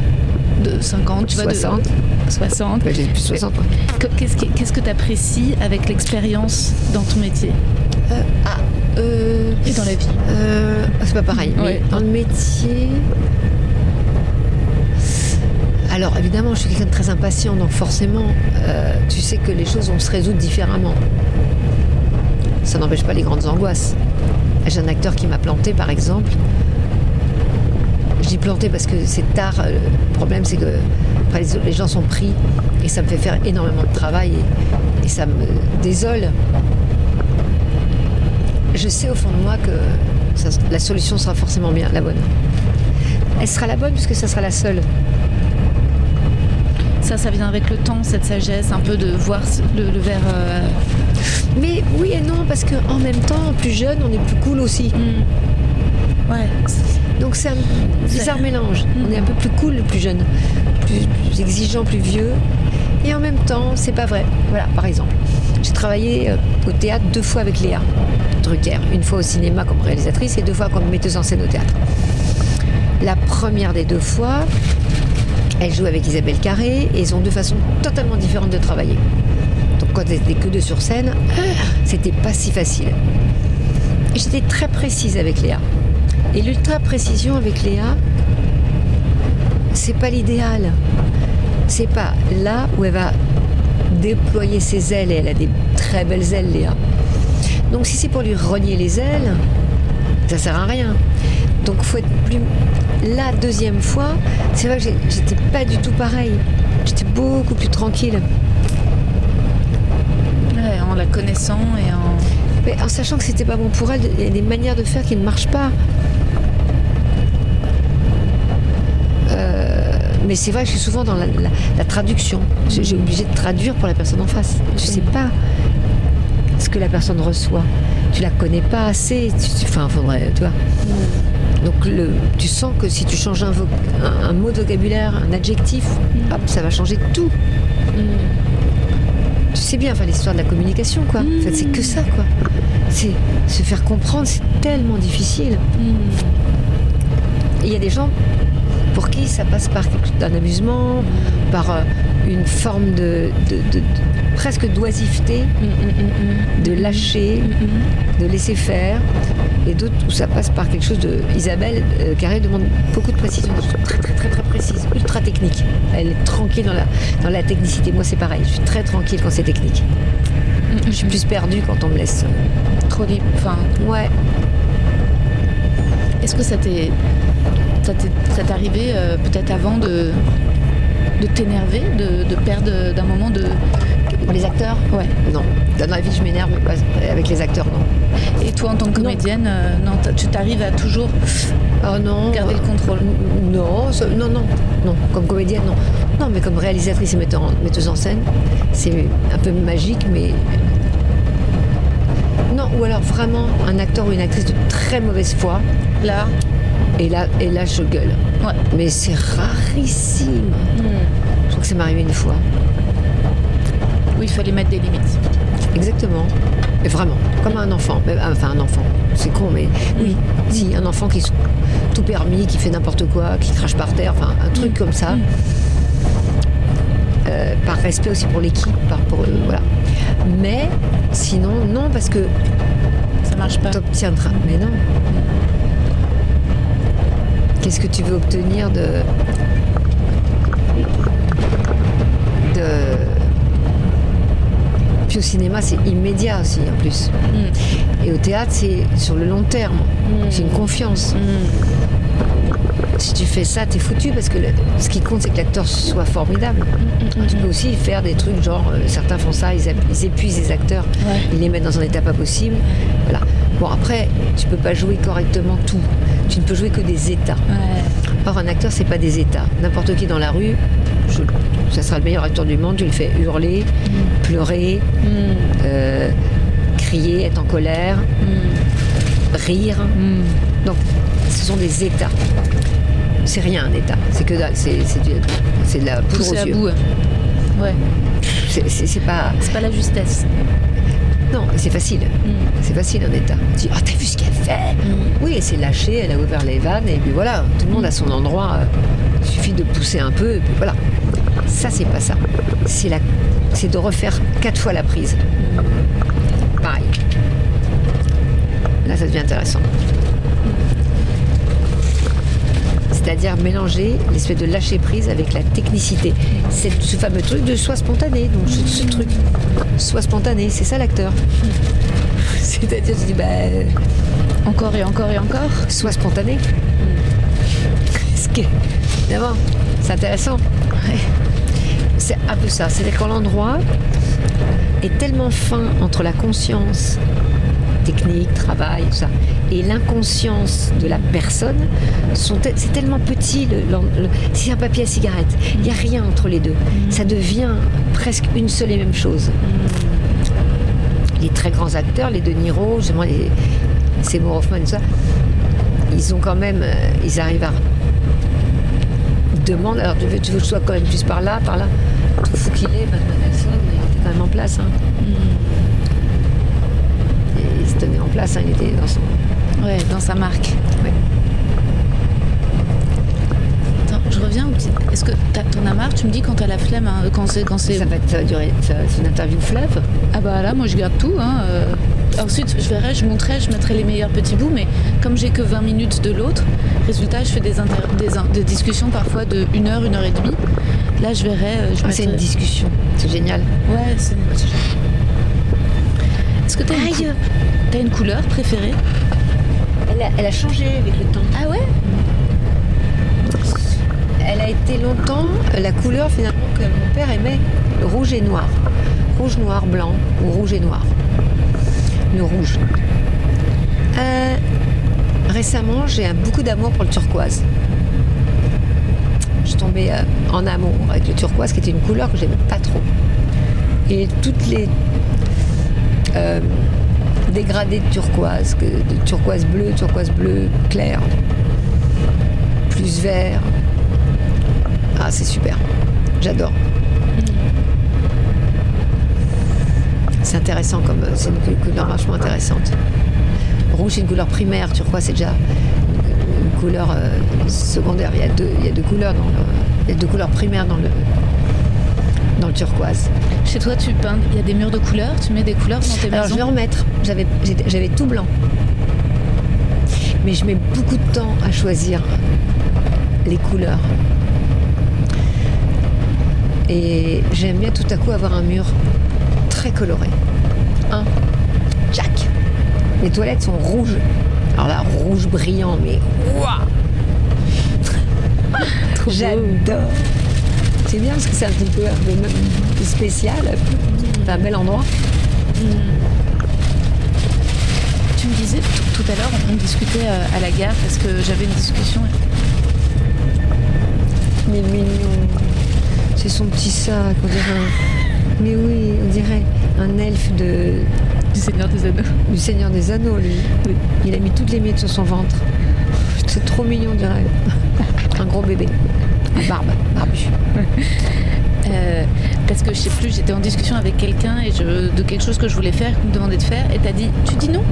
de 50, tu vois, 60. de 60. Bah, j'ai plus de 60 moi. Que- Qu'est-ce, que tu apprécies avec l'expérience dans ton métier? Euh, ah, euh, et dans la vie euh, c'est pas pareil. Ouais. Mais dans le métier. Alors évidemment, je suis quelqu'un de très impatient, donc forcément, euh, tu sais que les choses vont se résoudre différemment. Ça n'empêche pas les grandes angoisses. J'ai un acteur qui m'a planté, par exemple. Je dis planté parce que c'est tard. euh, Le problème, c'est que les, gens sont pris et ça me fait faire énormément de travail et, ça me désole. Je sais au fond de moi que la solution sera forcément bien la bonne. Elle sera la bonne puisque ça sera la seule. Ça, ça vient avec le temps, cette sagesse, un peu de voir le, le verre. euh, Mais oui et non, parce qu'en même temps, plus jeune, on est plus cool aussi. hmm. Ouais. Donc c'est un bizarre mélange. On est un peu plus cool le plus jeune, plus, plus exigeant, plus vieux. Et en même temps, c'est pas vrai. Voilà, par exemple, j'ai travaillé euh, au théâtre deux fois avec Léa Drucker. Une fois au cinéma comme réalisatrice et deux fois comme metteuse en scène au théâtre. La première des deux fois, elle joue avec Isabelle Carré et ils ont deux façons totalement différentes de travailler. Donc quand étaient que deux sur scène, c'était pas si facile. J'étais très précise avec Léa. Et l'ultra précision avec Léa, c'est pas l'idéal. C'est pas là où elle va déployer ses ailes et elle a des très belles ailes, Léa. Donc si c'est pour lui renier les ailes, ça sert à rien. Donc faut être plus. La deuxième fois, c'est vrai que j'étais pas du tout pareil. J'étais beaucoup plus tranquille. Ouais, en la connaissant et en. Mais en sachant que c'était pas bon pour elle, il y a des manières de faire qui ne marchent pas. Euh, mais c'est vrai je suis souvent dans la, la- la traduction. J'ai obligé de traduire pour la personne en face. Tu sais pas ce que la personne reçoit. Tu la connais pas assez. Tu, tu- enfin, faudrait, tu vois. Donc le, tu sens que si tu changes un, vo- un- un mot de vocabulaire, un adjectif, hop, ça va changer tout. Tu sais bien, enfin l'histoire de la communication, quoi. En fait, c'est que ça, quoi. C'est se faire comprendre, c'est tellement difficile. Et il y a des gens pour qui ça passe par d'un amusement, par euh, une forme de, de- de- de- presque d'oisiveté, de lâcher, de laisser faire, et d'autres où ça passe par quelque chose de. Isabelle euh, Carré demande beaucoup de précision, très très très très précises, ultra technique. Elle est tranquille dans la, dans la technicité. Moi c'est pareil, je suis très tranquille quand c'est technique. Je suis plus perdue quand on me laisse. euh, Trop libre. Enfin, Ouais. est-ce que ça t'est. Ça t'est ça t'est arrivé euh, peut-être avant de. de t'énerver, de, de perdre d'un moment de. Pour les acteurs Ouais. Non. Dans la vie, je m'énerve, mais pas avec les acteurs, non. Et toi, en tant que comédienne, euh, non, tu t'arrives à toujours Oh non. garder le contrôle? Non, ça- non, non, non. Comme comédienne, non. Non, mais comme réalisatrice et metteur en- metteuse en scène, c'est un peu magique, mais. Non, ou alors vraiment un acteur ou une actrice de très mauvaise foi, Là, et là, et là je gueule. ouais. Mais c'est rarissime. Je crois que ça m'est arrivé une fois. Oui, il fallait mettre des limites. Exactement. Et vraiment, comme un enfant. Mais, Enfin, un enfant. C'est con, mais oui. Si, un enfant qui est tout permis, qui fait n'importe quoi, qui crache par terre, enfin, un truc comme ça. Euh, par respect aussi pour l'équipe, par pour euh, voilà. Mais sinon, non, parce que Ça marche pas. t'obtiendras. Mais non. Qu'est-ce que tu veux obtenir de. Puis au cinéma, c'est immédiat aussi, en plus. Et au théâtre, c'est sur le long terme. C'est une confiance. Si tu fais ça, t'es foutu parce que le- ce qui compte, c'est que l'acteur soit formidable. Tu peux aussi faire des trucs genre, euh, certains font ça, ils, épuisent les acteurs, Ouais. ils les mettent dans un état pas possible. Voilà. Bon, après, tu peux pas jouer correctement tout. Tu ne peux jouer que des états. Ouais. Or, un acteur, c'est pas des états. N'importe qui dans la rue, je- ça sera le meilleur acteur du monde, tu le fais hurler, pleurer, euh, crier, être en colère, rire. Donc, ce sont des états. C'est rien un état. C'est que. C'est de la poudre Pousser aux à yeux. bout. Ouais. Ouais. C'est- pas. C'est pas la justesse. Non, c'est facile. C'est facile en état. Tu dis, ah, t'as vu ce qu'elle fait? Oui, elle s'est lâchée, elle a ouvert les vannes, et puis voilà, tout le monde a son endroit. euh, Il suffit de pousser un peu, et puis voilà. Ça, c'est pas ça. C'est la... c'est de refaire quatre fois la prise. Pareil. Là, ça devient intéressant. C'est-à-dire mélanger l'espèce de lâcher prise avec la technicité. C'est ce fameux truc de soi spontané. Donc ce, ce truc, soit spontané, c'est ça l'acteur. [LAUGHS] C'est-à-dire, tu dis, bah, Encore et encore et encore. sois spontané. Ce qui est, évidemment, c'est intéressant. C'est un peu ça. C'est-à-dire quand l'endroit est tellement fin entre la conscience technique, travail, tout ça, et l'inconscience de la personne, c'est tellement petit. Le, le- le- c'est un papier à cigarette. Il n'y a rien entre les deux. Ça devient presque une seule et même chose. Les très grands acteurs, les De Niro, justement, les Seymour Hoffman, tout ça, ils ont quand même, euh, ils arrivent à ils demandent, alors tu veux, tu veux que je sois quand même plus par là, par là? Tout fou qu'il est, Matt Mandelson, il était quand même en place. hein. Et il se tenait en place, hein, il était dans son. Ouais, dans sa marque. Ouais. Attends, je reviens au petit. Est-ce que t'as- t'en as marre? Tu me dis quand t'as la flemme, hein, quand c'est quand. Ça va, durer, une interview fleuve. Ah bah là, moi je garde tout. Hein, euh. Ensuite, je verrai, je monterai, je mettrai les meilleurs petits bouts, mais comme j'ai que 20 minutes de l'autre, résultat, je fais des, inter- des, in- des discussions parfois de 1 heure, 1 heure et demie. Là, je verrai. euh, Je Ah, c'est une mettrai- discussion, c'est génial. Ouais, c'est. Est-ce que t'as une, cou- t'as une couleur préférée? Elle a, elle a changé avec le temps. Ah ouais? Elle a été longtemps la couleur finalement que mon père aimait, rouge et noir. Rouge, noir, blanc ou rouge et noir. Le rouge. Euh, récemment, j'ai beaucoup d'amour pour le turquoise. Je suis tombée euh, en amour avec le turquoise, qui était une couleur que j'aimais pas trop. Et toutes les euh, dégradés de turquoise, de turquoise bleu, turquoise bleu clair, plus vert, ah, c'est super. J'adore. C'est intéressant comme. C'est une cou- couleur vachement intéressante. Rouge, c'est une couleur primaire. Turquoise, c'est déjà une, couleur euh, secondaire. Il y, a deux, il y a deux couleurs dans le. Il y a deux couleurs primaires dans le. Dans le turquoise. Chez toi, tu peins, il y a des murs de couleurs, tu mets des couleurs dans tes Alors je vais en mettre. J'avais, j'avais tout blanc. Mais je mets beaucoup de temps à choisir les couleurs. Et j'aime bien tout à coup avoir un mur très coloré. Jack. Les toilettes sont rouges. Alors là, rouge brillant, mais waouh J'adore. C'est bien parce que c'est un petit peu, spécial. C'est un bel endroit. Tu me disais tout, tout à l'heure, on discutait euh, à la gare parce que j'avais une discussion. Mais mignon. C'est son petit sac, on dirait. Mais oui, on dirait un elfe de... Du Seigneur des Anneaux. du Seigneur des Anneaux, lui. Il a mis toutes les miettes sur son ventre. C'est trop mignon, on dirait. [LAUGHS] Un gros bébé. Barbe, barbu. Euh, parce que je sais plus, j'étais en discussion avec quelqu'un et je, de quelque chose que je voulais faire, qu'on me demandait de faire, et t'as dit, tu dis non.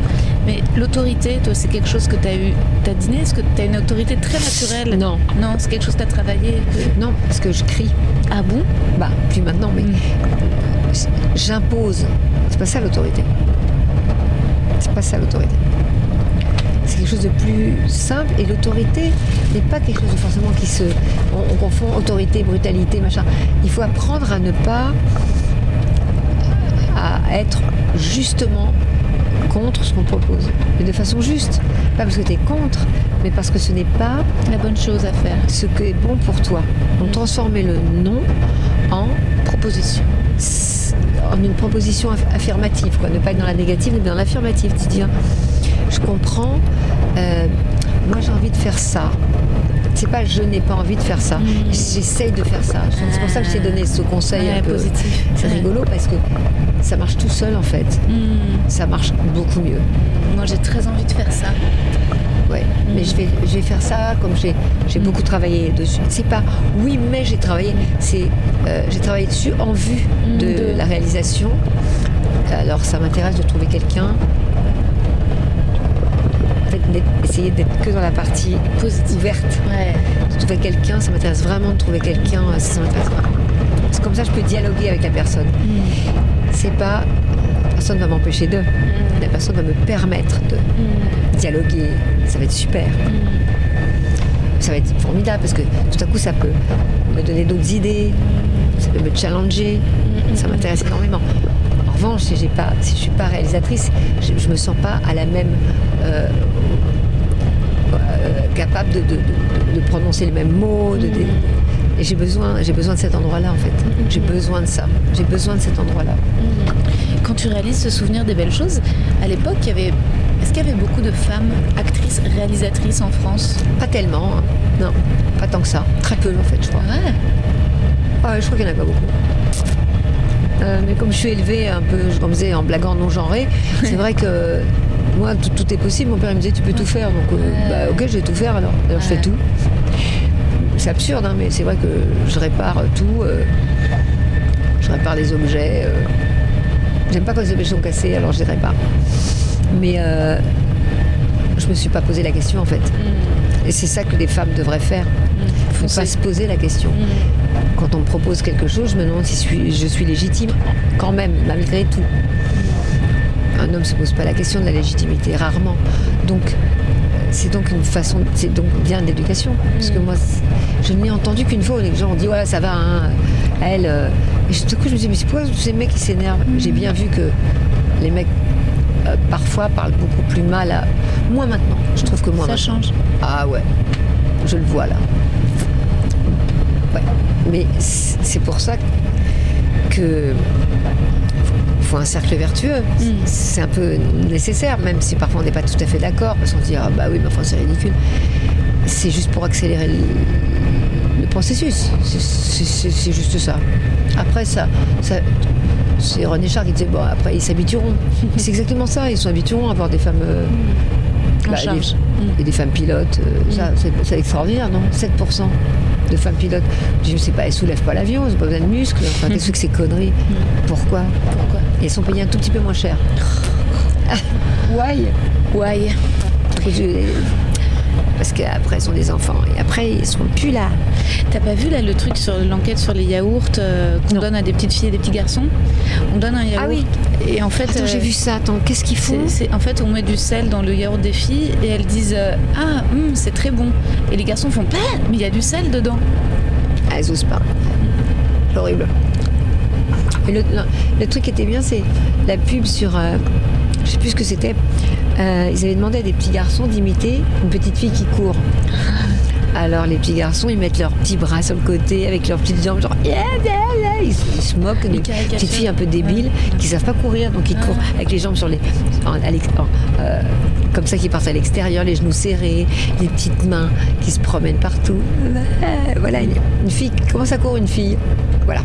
Mais l'autorité, toi, c'est quelque chose que t'as eu, t'as dîné, est-ce que t'as une autorité très naturelle? Non. Non, c'est quelque chose que t'as travaillé? que- Non, parce que je crie. Ah bon? Bah, plus maintenant, mais j'impose. C'est pas ça l'autorité. C'est pas ça l'autorité. C'est quelque chose de plus simple et l'autorité n'est pas quelque chose de forcément qui se. On, on confond autorité, brutalité, machin. Il faut apprendre à ne pas. à être justement contre ce qu'on propose. Et de façon juste. Pas parce que tu es contre, mais parce que ce n'est pas La bonne chose à faire. ce qui est bon pour toi. Donc transformer le non en Proposition. En une proposition aff- affirmative, quoi. ne pas être dans la négative, mais dans l'affirmative. Tu dis, je comprends, euh, moi j'ai envie de faire ça. C'est pas je n'ai pas envie de faire ça, j'essaye de faire ça. C'est pour ça que je t'ai donné ce conseil Ouais, un peu. positif. C'est Ouais. rigolo parce que ça marche tout seul en fait. Hmm. Ça marche beaucoup mieux. Moi, j'ai très envie de faire ça. Ouais. Mais je vais, je vais faire ça comme j'ai, j'ai beaucoup travaillé dessus. C'est pas oui, mais j'ai travaillé. C'est euh, j'ai travaillé dessus en vue de, de- la réalisation. Alors ça m'intéresse de trouver quelqu'un. En fait, essayer d'être que dans la partie ouverte. Ouais. De trouver quelqu'un, ça m'intéresse vraiment de trouver quelqu'un. euh, Ça m'intéresse vraiment. C'est comme ça que je peux dialoguer avec la personne. C'est pas personne va m'empêcher de. La personne va me permettre de dialoguer. Ça va être super. Ça va être formidable parce que tout à coup ça peut me donner d'autres idées, ça peut me challenger. Ça m'intéresse énormément. En revanche, si pas, si je suis pas réalisatrice, je, je me sens pas à la même euh, euh, capable de, de- de- de prononcer les mêmes mots. Et j'ai besoin, j'ai besoin de cet endroit-là en fait. J'ai besoin de ça. J'ai besoin de cet endroit-là. Quand tu réalises ce souvenir des belles choses, à l'époque, il y avait. Est-ce qu'il y avait beaucoup de femmes actrices, réalisatrices en France? Pas tellement, hein. non, pas tant que ça. Très peu en fait, je crois. Ouais. Ah, je crois qu'il n'y en a pas beaucoup. Euh, mais comme je suis élevée un peu, je comme disais, en blaguant non genré, c'est vrai que moi, tout, tout est possible. Mon père me disait, tu peux tout faire. Donc, euh, bah, ok, je vais tout faire alors. Alors, je fais tout. C'est absurde, hein, mais c'est vrai que je répare tout. euh, je répare les objets. Euh. J'aime pas quand les objets sont cassés, alors je les répare. Mais euh, je me suis pas posé la question en fait. Et c'est ça que les femmes devraient faire. Il faut pas se poser la question. Quand on me propose quelque chose, je me demande si je suis, je suis légitime, quand même, malgré tout. Un homme ne se pose pas la question de la légitimité, rarement. Donc, c'est donc une façon, c'est donc bien de l'éducation. Parce que moi, je ne l'ai entendu qu'une fois où les gens ont dit, voilà, ça va, hein, elle. Et tout à coup, je me dis, mais c'est pourquoi tous ces mecs qui s'énervent? J'ai bien vu que les mecs, euh, parfois, parlent beaucoup plus mal à. Moi maintenant, je trouve que moi Ça maintenant. change. Ah ouais, je le vois là. Ouais. Mais c'est pour ça que faut un cercle vertueux. C'est un peu nécessaire, même si parfois on n'est pas tout à fait d'accord, parce qu'on se dit ah bah oui, mais enfin c'est ridicule. C'est juste pour accélérer le, le processus. C'est- juste ça. Après ça, ça c'est René Char qui disait bon après ils s'habitueront. [LAUGHS] c'est exactement ça, ils s'habitueront à avoir des femmes. euh, En bah, charge. des- et des femmes pilotes, euh, ça, c'est- extraordinaire, non? 7% de femmes pilotes. Je ne sais pas, elles soulèvent pas l'avion, elles n'ont pas besoin de muscles. Enfin, qu'est-ce que c'est conneries Pourquoi? Pourquoi? Et elles sont payées un tout petit peu moins cher. Why? [LAUGHS] Ouais. Parce qu'après, elles sont des enfants. Et après, ils seront plus là. T'as pas vu là le truc sur l'enquête sur les yaourts euh, qu'on donne à des petites filles et des petits garçons? On donne un yaourt. Ah oui. Et en fait, Attends, euh, j'ai vu ça. Attends, qu'est-ce qu'ils font? en fait, on met du sel dans le yaourt des filles et elles disent euh, Ah, hum, c'est très bon. Et les garçons font Bah, mais il y a du sel dedans. Ah, elles osent pas. Horrible. Et le, le- le truc qui était bien, c'est la pub sur. Je sais plus ce que c'était. Euh, ils avaient demandé à des petits garçons d'imiter une petite fille qui court. Alors les petits garçons, ils mettent leurs petits bras sur le côté avec leurs petites jambes, genre yeah, yeah, yeah. Ils, se- ils se moquent des petites filles un peu débiles qui savent pas courir, donc ils courent avec les jambes sur les, en- en- euh, comme ça, qui partent à l'extérieur, les genoux serrés, les petites mains qui se promènent partout. Voilà, une une fille. Comment ça court une fille? Voilà.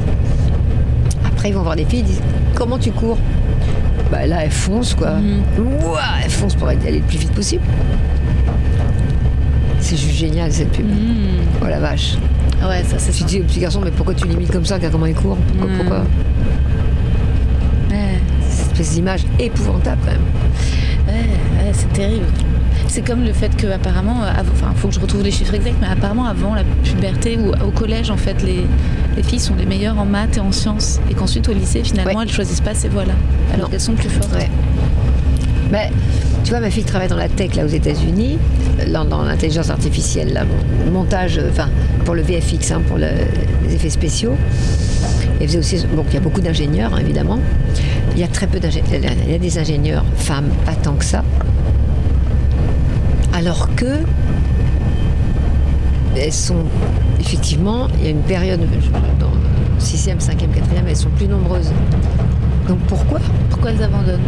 Après, ils vont voir des filles, ils disent Comment tu cours? Bah là, elle fonce, quoi. Ouah, elle fonce pour aller le plus vite possible. C'est juste génial, cette pub. Oh la vache. Ouais, ça c'est Tu ça. dis au petit garçon, mais pourquoi tu limites comme ça Car comment il court Pourquoi, Mm. pourquoi Ouais, Cette espèce d'image épouvantable, quand même. ouais, ouais, c'est terrible. C'est comme le fait que apparemment, enfin, faut que je retrouve les chiffres exacts, mais apparemment avant la puberté ou au collège, en fait, les, les filles sont les meilleures en maths et en sciences, et qu'ensuite au lycée, finalement, Ouais. elles choisissent pas ces voies-là, alors qu'elles sont plus fortes. Ouais. Ben, tu vois, ma fille travaille dans la tech là aux États-Unis, dans, dans l'intelligence artificielle, là, montage, euh, enfin pour le VFX, hein, pour le- les effets spéciaux. Elle faisait aussi, bon, il y a beaucoup d'ingénieurs hein, évidemment. Il y a très peu d'ingénieurs. Il y a des ingénieurs femmes, pas tant que ça. Alors que elles sont effectivement, il y a une période dans 6e, 5e, 4e, elles sont plus nombreuses. Donc pourquoi? Pourquoi elles abandonnent?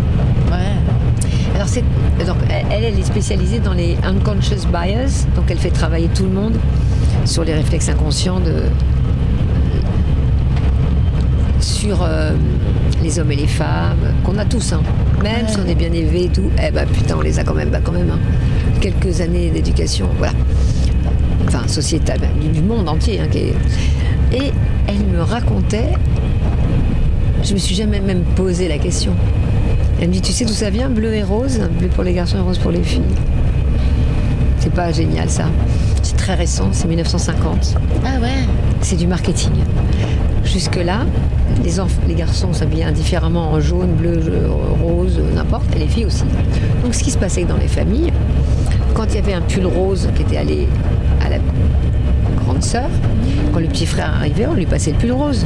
Ouais. alors, c'est, donc, elle, elle est spécialisée dans les unconscious bias, donc elle fait travailler tout le monde sur les réflexes inconscients de, sur sur euh, les hommes et les femmes, qu'on a tous, hein. même si on est bien élevé et tout, eh ben putain, on les a quand même, bah, quand même, hein. quelques années d'éducation, voilà. Enfin, sociétale, ben, du- monde entier. hein, qui est- Et elle me racontait, je me suis jamais même posé la question. Elle me dit, tu sais d'où ça vient, bleu et rose, bleu pour les garçons et rose pour les filles. C'est pas génial ça. C'est très récent, c'est 1950. Ah ouais. C'est du marketing. Jusque-là, les, les garçons s'habillaient indifféremment en jaune, bleu, rose, n'importe, et les filles aussi. Donc ce qui se passait dans les familles, quand il y avait un pull rose qui était allé à la grande sœur, quand le petit frère arrivait, on lui passait le pull rose.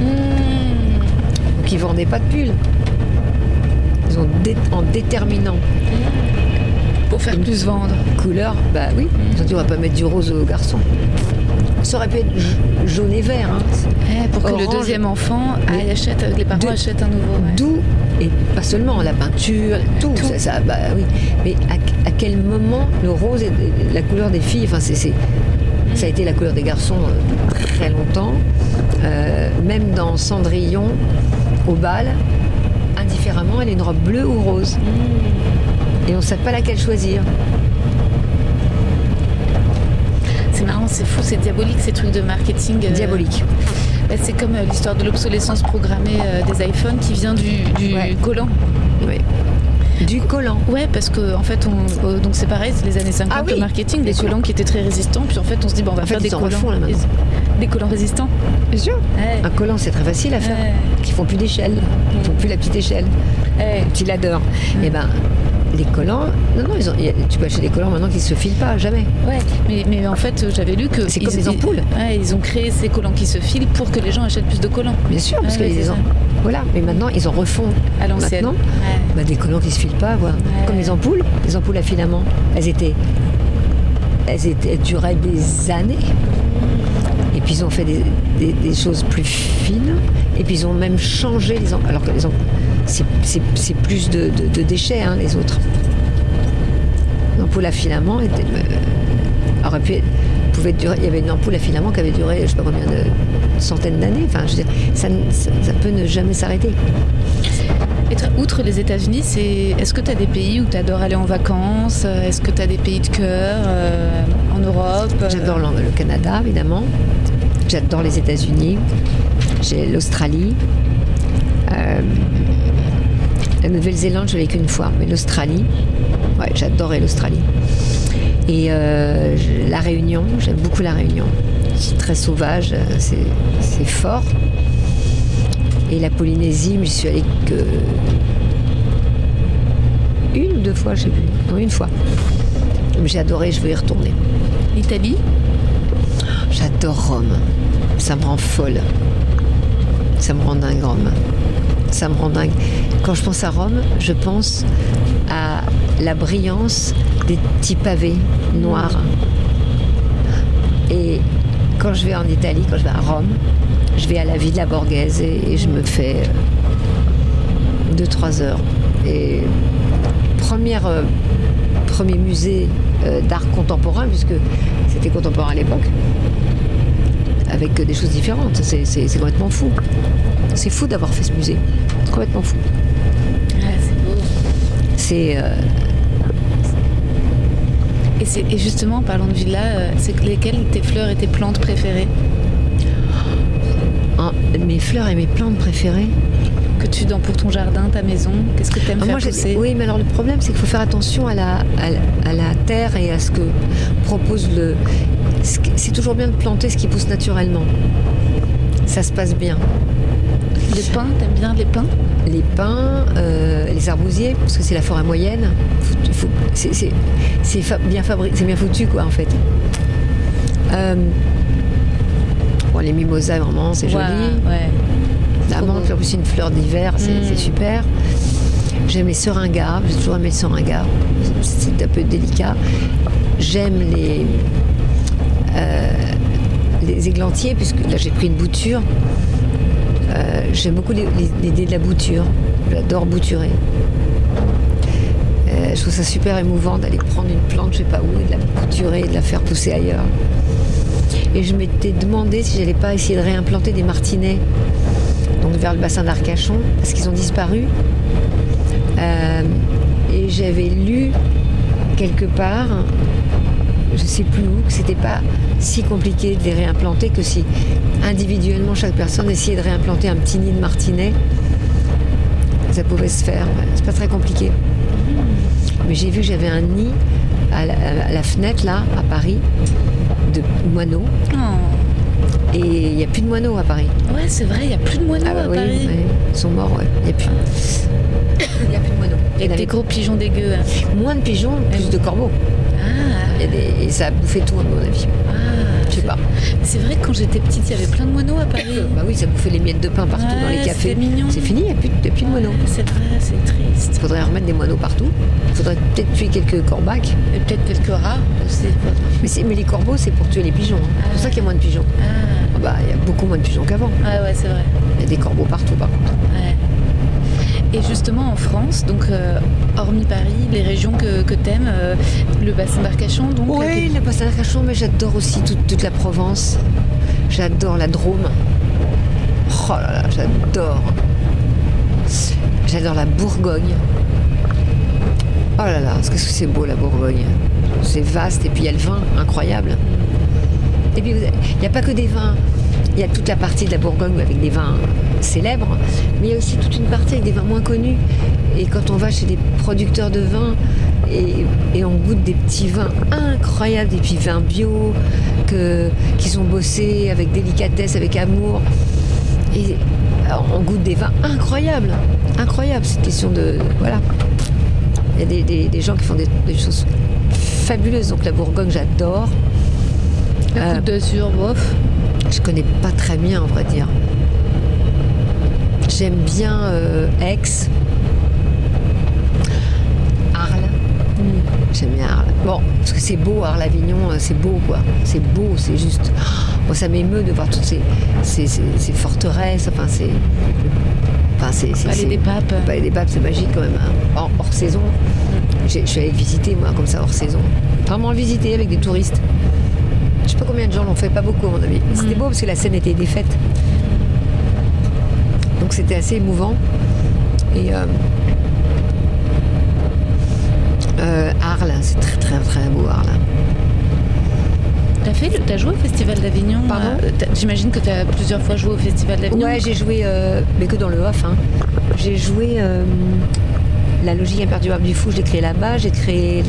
Donc ils vendaient pas de pull. Ils ont dé- en déterminant Pour faire plus vendre. couleur, bah oui, ils ont dit on va pas mettre du rose aux garçons. Ça aurait pu être jaune et vert. hein. Eh, pour que le deuxième enfant aille achète, les parents De- achètent un nouveau. ouais. D'où, et pas seulement la peinture, tout, Tout. Ça, ça, bah oui. Mais à, à quel moment le rose est la couleur des filles Enfin, c'est- ça a été la couleur des garçons euh, très longtemps. Euh, même dans Cendrillon, au bal, indifféremment, elle est une robe bleue ou rose. Et on ne sait pas laquelle choisir. C'est marrant, c'est fou, c'est diabolique ces trucs de marketing. euh, Diabolique. bah, c'est comme l'histoire de l'obsolescence programmée des iPhones qui vient du, du Ouais. collant. Oui. Du collant. Ouais, parce que en fait, on, euh, donc c'est pareil, c'est les années 50, Ah oui, le marketing, des collants qui étaient très résistants, puis en fait, on se dit, bon, on va En fait, faire des collants. refont, là, maintenant. des collants résistants. Bien sûr. Ouais. Un collant, c'est très facile à faire. Qui font plus d'échelle. Ils font plus la petite échelle. Petit ladder. Et ben, les collants, non, non, ils ont- tu peux acheter des collants maintenant qui se filent pas, jamais. Ouais, mais, mais en fait, j'avais lu que. C'est comme des ampoules. ouais, ils ont créé ces collants qui se filent pour que les gens achètent plus de collants. Bien sûr, parce Ouais, que les en-. Voilà, mais maintenant, ils en refont. À l'ancienne. Maintenant, bah, des collants qui se filent pas, quoi. Comme les ampoules, les ampoules à filament. Elles étaient. Elles, étaient, elles duraient des années. Et puis ils ont fait des, des- des choses plus fines. Et puis ils ont même changé les ampoules. Alors que les ampoules, c'est- plus de, de- de déchets, hein, les autres. L'ampoule à filament était, euh, aurait pu pouvait durer. Il y avait une ampoule à filament qui avait duré, je sais pas combien de centaines d'années. Enfin, je veux dire, ça, ne- ça, ça peut ne jamais s'arrêter. Outre les États-Unis, c'est est-ce que tu as des pays où tu adores aller en vacances? Est-ce que tu as des pays de cœur euh, en Europe? J'adore le, le Canada, évidemment. J'adore les États-Unis. J'ai l'Australie. Euh, la Nouvelle-Zélande, je l'ai qu'une fois, mais l'Australie, ouais, j'adorais l'Australie. Et euh, je- la Réunion, j'aime beaucoup la Réunion. C'est très sauvage, euh, c'est fort. Et la Polynésie, j'y suis allée que une ou deux fois, je sais plus. Non, une fois. Mais J'ai adoré, je veux y retourner. L'Italie? J'adore Rome. Ça me rend folle. Ça me rend dingue, Rome. Ça me rend dingue. Quand je pense à Rome, je pense à la brillance des petits pavés noirs. Et quand je vais en Italie, quand je vais à Rome, je vais à la Villa Borghese et, je me fais 2-3 heures. Et euh, premier musée euh, d'art contemporain, puisque c'était contemporain à l'époque, avec euh, des choses différentes. C'est complètement fou. C'est fou d'avoir fait ce musée. C'est complètement fou. C'est euh, Et, justement, en parlant de villa, euh, c'est que lesquelles tes fleurs et tes plantes préférées? Un- mes fleurs et mes plantes préférées? que tu dans pour ton jardin, ta maison Qu'est-ce que tu aimes Ah, faire moi, pousser? oui, mais alors le problème, c'est qu'il faut faire attention à la, à, la- à la terre et à ce que propose le. C'est toujours bien de planter ce qui pousse naturellement. Ça se passe bien. Les pins, t'aimes bien les pins les pins, euh, les arbousiers, parce que c'est la forêt moyenne. C'est- bien bien foutu quoi en fait. Euh, bon, les mimosas vraiment c'est joli. Ouais, ouais. La menthe, en plus une fleur d'hiver, c'est Mm. c'est super. J'aime les seringas, j'ai toujours aimé le seringa. C'est un peu délicat. J'aime les euh, les églantiers, puisque là j'ai pris une bouture. Euh, J'aime beaucoup l'idée de la bouture. J'adore bouturer. Euh, je trouve ça super émouvant d'aller prendre une plante, je sais pas où, et de la bouturer et de la faire pousser ailleurs. Et je m'étais demandé si j'allais pas essayer de réimplanter des martinets donc vers le bassin d'Arcachon, parce qu'ils ont disparu. Euh, et j'avais lu quelque part, je sais plus où, que c'était pas si compliqué de les réimplanter que si individuellement chaque personne essayait de réimplanter un petit nid de martinet, ça pouvait se faire. C'est pas très compliqué. Mais j'ai vu que j'avais un nid à la, à la fenêtre là, à Paris, de moineaux. Oh. Et il n'y a plus de moineaux à Paris. Ouais, c'est vrai, il n'y a plus de moineaux Ah bah à oui, Paris. ouais, ils sont morts, ouais. Il n'y a plus. Il n'y a plus de moineaux. Il y Avec des gros pigeons dégueux. hein. moins de pigeons, plus de corbeaux. Ah, Il y a des- Et ça a bouffé tout, à mon avis. ah. Je sais pas. C'est vrai que quand j'étais petite, il y avait plein de moineaux à Paris. [COUGHS] Bah oui, ça bouffait les miettes de pain partout dans les cafés. C'est fini, il n'y a plus, a plus de moineaux. C'est vrai, c'est triste. Il faudrait remettre des moineaux partout. Il faudrait peut-être tuer quelques corbacs. Et peut-être quelques rats aussi. Mais, mais les corbeaux, c'est pour tuer les pigeons. hein. C'est pour ça qu'il y a moins de pigeons. Ah, Ah bah, il y a beaucoup moins de pigeons qu'avant. ouais, ouais, c'est vrai. Il y a des corbeaux partout, par contre. Ouais. Et justement en France, donc euh, hormis Paris, les régions que, que t'aimes, euh, le bassin d'Arcachon, donc. Oui, le bassin d'Arcachon, mais j'adore aussi toute, toute la Provence. J'adore la Drôme. Oh là là, j'adore. J'adore la Bourgogne. Oh là là, qu'est-ce que c'est beau la Bourgogne. C'est vaste et puis il y a le vin, incroyable. Et puis il n'y a pas que des vins. Il y a toute la partie de la Bourgogne avec des vins célèbres, mais il y a aussi toute une partie avec des vins moins connus. Et quand on va chez des producteurs de vins et, et on goûte des petits vins incroyables, des petits vins bio que, qui sont bossés avec délicatesse, avec amour, et alors, on goûte des vins incroyables, incroyables. C'est question de voilà. Il y a des, des- des gens qui font des, des choses fabuleuses. Donc la Bourgogne, j'adore. La Euh, Côte d'Azur, bof. je connais pas très bien, en vrai dire. J'aime bien euh, Aix, Arles. J'aime bien Arles. Bon, parce que c'est beau, Arles-Avignon, euh, c'est beau, quoi. C'est beau, c'est juste. Bon, ça m'émeut de voir toutes ces, ces, ces- ces forteresses. Enfin, c'est. Enfin, c'est. Palais des Papes. le Palais des Papes, c'est magique quand même. hein. Hors, hors saison. Je suis allée le visiter, moi, comme ça, hors saison. Vraiment le visiter avec des touristes. Je sais pas combien de gens l'ont fait, pas beaucoup à mon avis. C'était beau parce que la scène était défaite. Donc c'était assez émouvant. Et euh, euh, Arles, c'est très très très beau Arles. T'as fait, le- t'as joué au Festival d'Avignon Pardon euh, J'imagine que t'as plusieurs fois joué au Festival d'Avignon. Ouais, j'ai joué, euh, mais que dans le off. hein. J'ai joué La logique imperdurable du fou, je l'ai créé là-bas. J'ai créé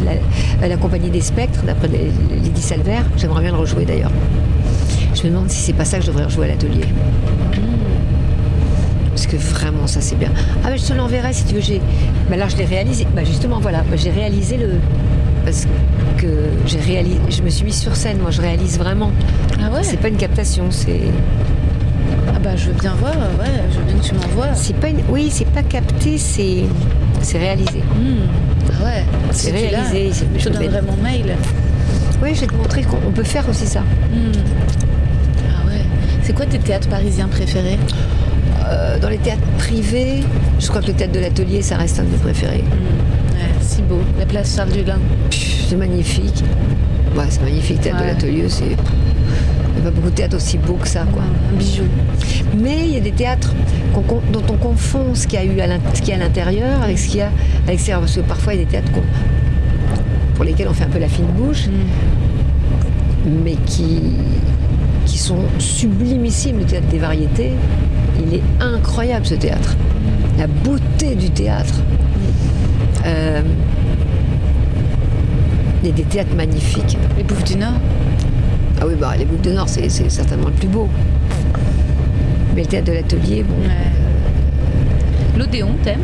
la, la compagnie des spectres, d'après Lydie Salvert. J'aimerais bien le rejouer d'ailleurs. Je me demande si c'est pas ça que je devrais rejouer à l'atelier. Parce que vraiment, ça c'est bien. Ah, mais je te l'enverrai si tu veux. J'ai... Bah, alors je l'ai réalisé. Bah, justement, voilà. J'ai réalisé le. Parce que j'ai réalisé. Je me suis mise sur scène, moi, je réalise vraiment. Ah ouais? C'est pas une captation, c'est. Ah bah je veux bien voir, ouais, je veux bien que tu m'envoies. C'est pas une... Oui, c'est pas capté, c'est c'est réalisé. Ah ouais, C'est Si réalisé, Je te donnerai mon mail. Oui, je vais te montrer qu'on on peut faire aussi ça. Hmm. Ah ouais. C'est quoi tes théâtres parisiens préférés? Euh, dans les théâtres privés, je crois que le théâtre de l'atelier, ça reste un de mes préférés. Ouais, si beau. La place Charles Dulin. C'est magnifique. Ouais, c'est magnifique, le théâtre Ouais. de l'atelier, c'est... Il n'y a pas beaucoup de théâtres aussi beaux que ça, quoi. Un bijou. Mais il y a des théâtres qu'on- dont on confond ce qu'il y a eu à ce l'intérieur avec ce qu'il y a à l'extérieur. Parce que parfois, il y a des théâtres pour lesquels on fait un peu la fine bouche. mais qui, qui sont sublimissimes. Le théâtre des variétés, il est incroyable ce théâtre. La beauté du théâtre. Euh, il y a des théâtres magnifiques. Les Bouffes du Nord. Ah oui, bah, les Boucles de Nord, c'est certainement le plus beau. Mais le théâtre de l'atelier, bon. Ouais. L'Odéon, t'aimes?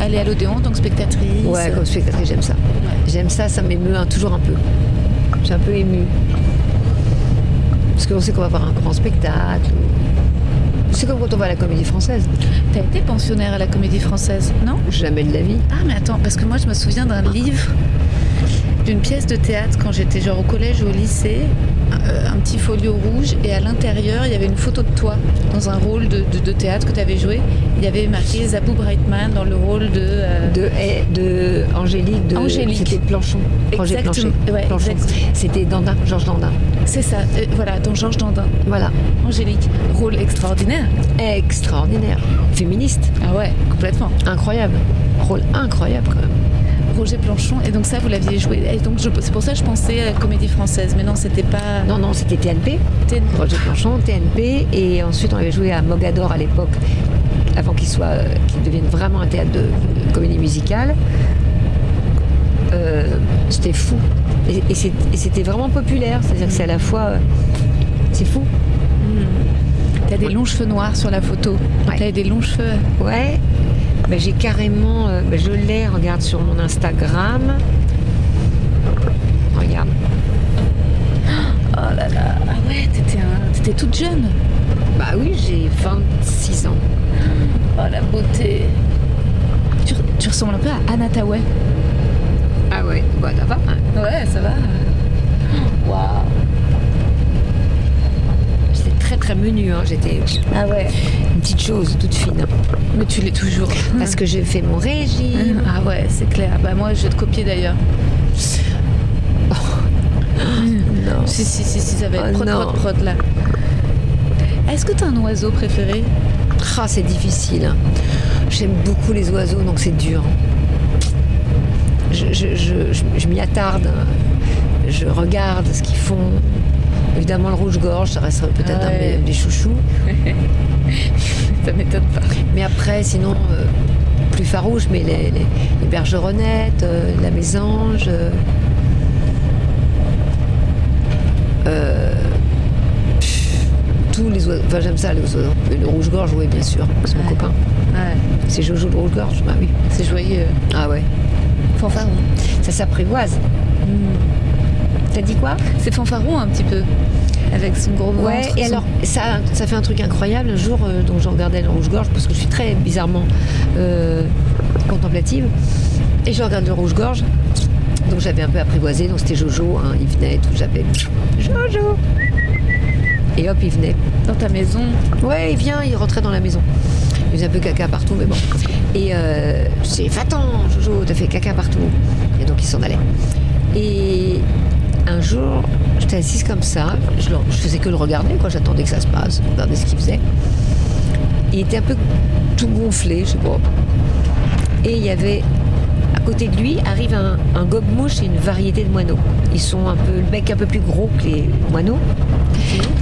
Aller à l'Odéon en tant que spectatrice. Ouais, comme spectatrice, j'aime ça. J'aime ça, ça m'émeut hein, toujours un peu. Je suis un peu émue. Parce qu'on sait qu'on va voir un grand spectacle. C'est comme quand on va à la comédie française. T'as été pensionnaire à la Comédie Française, non Jamais de la vie. Ah mais attends, parce que moi je me souviens d'un livre, d'une pièce de théâtre quand j'étais genre au collège ou au lycée, euh, un petit folio rouge et à l'intérieur, il y avait une photo de toi dans un rôle de, de- de théâtre que tu avais joué. Il y avait marqué Zabou Brightman dans le rôle de. euh, De, de Angélique, de Angélique. c'était Planchon. Exactement, ouais, Planchon. C'était Dandin, Georges Dandin. C'est ça, euh, voilà, dans Georges Dandin. Voilà. Angélique, rôle extraordinaire. Extraordinaire. Féministe. Ah ouais, complètement. Incroyable. Rôle incroyable quand même. Roger Planchon, et donc ça, vous l'aviez joué. Et donc c'est pour ça que je pensais à comédie française, mais non, c'était pas. Non, non, c'était TNP. Une- Roger Planchon, TNP. Et ensuite, on avait joué à Mogador à l'époque, avant qu'il soit, euh, qu'il devienne vraiment un théâtre de, de comédie musicale. Euh, c'était fou. Et, c'était vraiment populaire. C'est-à-dire que c'est à la fois. euh, c'est fou. T'as des longs cheveux noirs sur la photo. Ouais. T'avais des longs cheveux. Ouais. Ben, j'ai carrément. euh, je l'ai, regarde sur mon Instagram. Regarde. Oh là là. Ah ouais, t'étais un... t'étais toute jeune. Bah oui, j'ai 26 ans. Oh la beauté. Tu, tu ressembles un peu à Anna Tawai. Ah ouais, bah ça va. hein. Ouais, ça va. Waouh. J'étais très très menu, hein. j'étais Ah ouais. une petite chose toute fine. Mais tu l'es toujours. Parce que j'ai fait mon régime. Ah ouais, c'est clair. Bah moi, je vais te copier d'ailleurs. Non. Si, si, si, si, ça va être Oh prod, non. prod, prod là. Est-ce que t'as un oiseau préféré? Ah, c'est difficile. hein. J'aime beaucoup les oiseaux, donc c'est dur. Je, je- je- je- je m'y attarde. Je regarde ce qu'ils font. Évidemment, le rouge-gorge, ça resterait peut-être Ah un ouais. des- des chouchous. [LAUGHS] Ça m'étonne pas. Mais après, sinon, euh, plus farouche, mais les, les, les bergeronnettes, euh, la mésange. euh, pff, tous les oiseaux. Enfin, j'aime ça, les oiseaux. Le rouge-gorge, oui, bien sûr. C'est mon Ouais. copain. Ouais, C'est Jojo le rouge-gorge, bah oui. c'est joyeux. Ah ouais. Fanfaron. Ça s'apprivoise. T'as dit quoi C'est fanfaron un petit peu. Avec son gros ventre. Ouais, et son- alors, ça, ça fait un truc incroyable. Un jour, euh, donc, je regardais le rouge-gorge, parce que je suis très bizarrement euh, contemplative. Et je regarde le rouge-gorge. Donc, j'avais un peu apprivoisé. Donc, c'était Jojo. hein, il venait tout. J'appelais Jojo. Et hop, il venait. Dans ta maison. Ouais, il vient, il rentrait dans la maison. Il faisait un peu caca partout, mais bon. Et euh, dis, va-t'en, Jojo, t'as fait caca partout. Et donc il s'en allait. Et un jour, j'étais assise comme ça, je, faisais que le regarder, quoi. J'attendais que ça se passe, regarder ce qu'il faisait. Il était un peu tout gonflé, je sais pas. Et il y avait, à côté de lui, arrive un, un gobe-mouche et une variété de moineaux. Ils sont un peu, le bec un peu plus gros que les moineaux.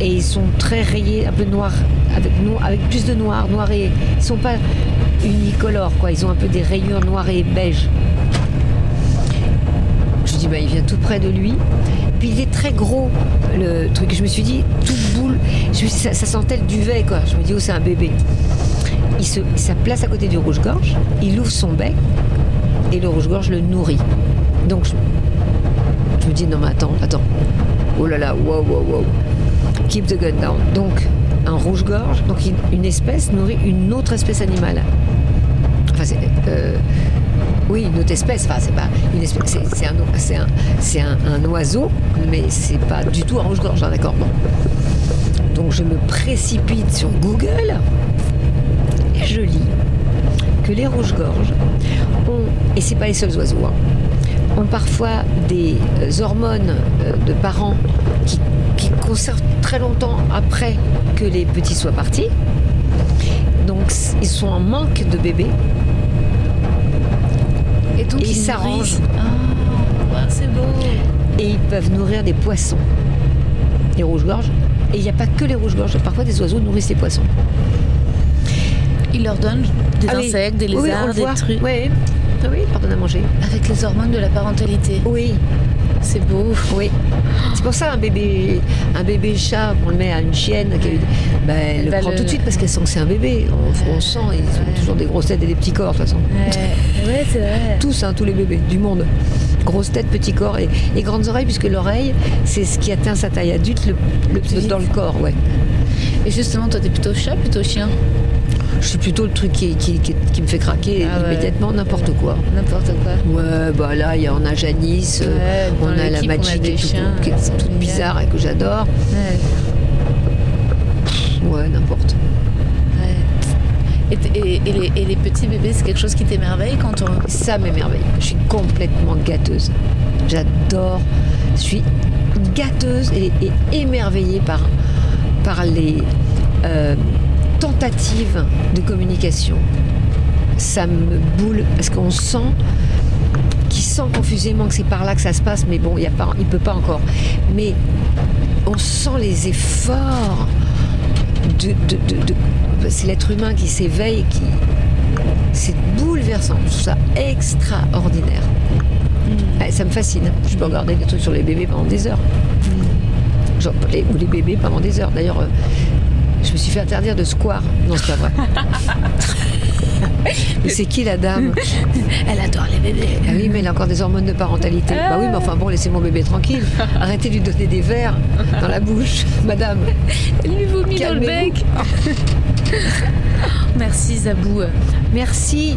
Et ils sont très rayés, un peu noirs, avec, no- avec plus de noir, noir et. Ils sont pas unicolores, quoi. Ils ont un peu des rayures noires et beige. Je dis, bah, il vient tout près de lui. Puis il est très gros, le truc. Je me suis dit, tout boule. Ça, ça sentait le duvet, quoi. Je me dis, oh, c'est un bébé. Il se, place à côté du rouge-gorge, il ouvre son bec, et le rouge-gorge le nourrit. Donc, je, je me dis, non, mais attends, attends. Oh là là, wow, wow, wow. Keep the gun down. Donc, un rouge-gorge, donc une espèce nourrit une autre espèce animale. Euh, oui, une autre espèce. Enfin, c'est pas une espèce. C'est, un, oiseau, mais c'est pas du tout un rouge-gorge, hein, d'accord. Donc, je me précipite sur Google et je lis que les rouges-gorges ont, et c'est pas les seuls oiseaux, hein, ont parfois des euh, hormones euh, de parents qui, conservent très longtemps après que les petits soient partis. Donc ils sont en manque de bébés Et donc Et ils s'arrangent. Ah, ouais, c'est beau. et ils peuvent nourrir des poissons, les rouges-gorges. Et il n'y a pas que les rouges-gorges, parfois des oiseaux nourrissent les poissons. Ils leur donnent des Ah insectes, des Oui, lézards, des trucs. Oui, Ah oui, ils leur donnent à manger. Avec les hormones de la parentalité. Oui, C'est beau. oui. C'est pour ça un bébé, un bébé chat, on le met à une chienne, qui a eu- ben, elle, le prend le- tout de suite parce qu'elle sent que c'est un bébé. On, on sent, ils ont toujours des grosses têtes et des petits corps de toute façon. Ouais, ouais c'est vrai. Tous, hein, tous les bébés du monde. Grosse tête, petit corps et, et grandes oreilles, puisque l'oreille, c'est ce qui atteint sa taille adulte le, le- plus dans le corps, ouais. Et justement, toi, t'es plutôt chat, plutôt chien? Je suis plutôt le truc qui, qui, qui- qui me fait craquer Ah ouais. immédiatement, n'importe quoi. N'importe quoi. Ouais, bah là, il y a, on a Janice, euh, Ouais, on a la Magic qui est, tout- chiens, qui est c'est toute génial. bizarre et que j'adore. Ouais. Ouais, n'importe. Et, et- et les, et les petits bébés, c'est quelque chose qui t'émerveille quand on. Ça m'émerveille. Je suis complètement gâteuse. J'adore. Je suis gâteuse et, et émerveillée par, par les euh, tentatives de communication. Ça me boule parce qu'on sent qui sent confusément que c'est par là que ça se passe, mais bon, il ne peut pas encore. Mais on sent les efforts de, de- de- de- c'est l'être humain qui s'éveille, qui c'est bouleversant. Je trouve ça extraordinaire. Ouais, ça me fascine. Je peux regarder des trucs sur les bébés pendant des heures. Genre, les- ou les bébés pendant des heures. D'ailleurs, euh, je me suis fait interdire de square. Non, c'est pas vrai. [LAUGHS] mais c'est qui la dame? Elle adore les bébés. Ah oui, mais elle a encore des hormones de parentalité. Bah oui, mais enfin bon, laissez mon bébé tranquille. Arrêtez de lui donner des verres dans la bouche, [LAUGHS] madame. Elle lui vomit dans le bec. Merci Zabou. Merci.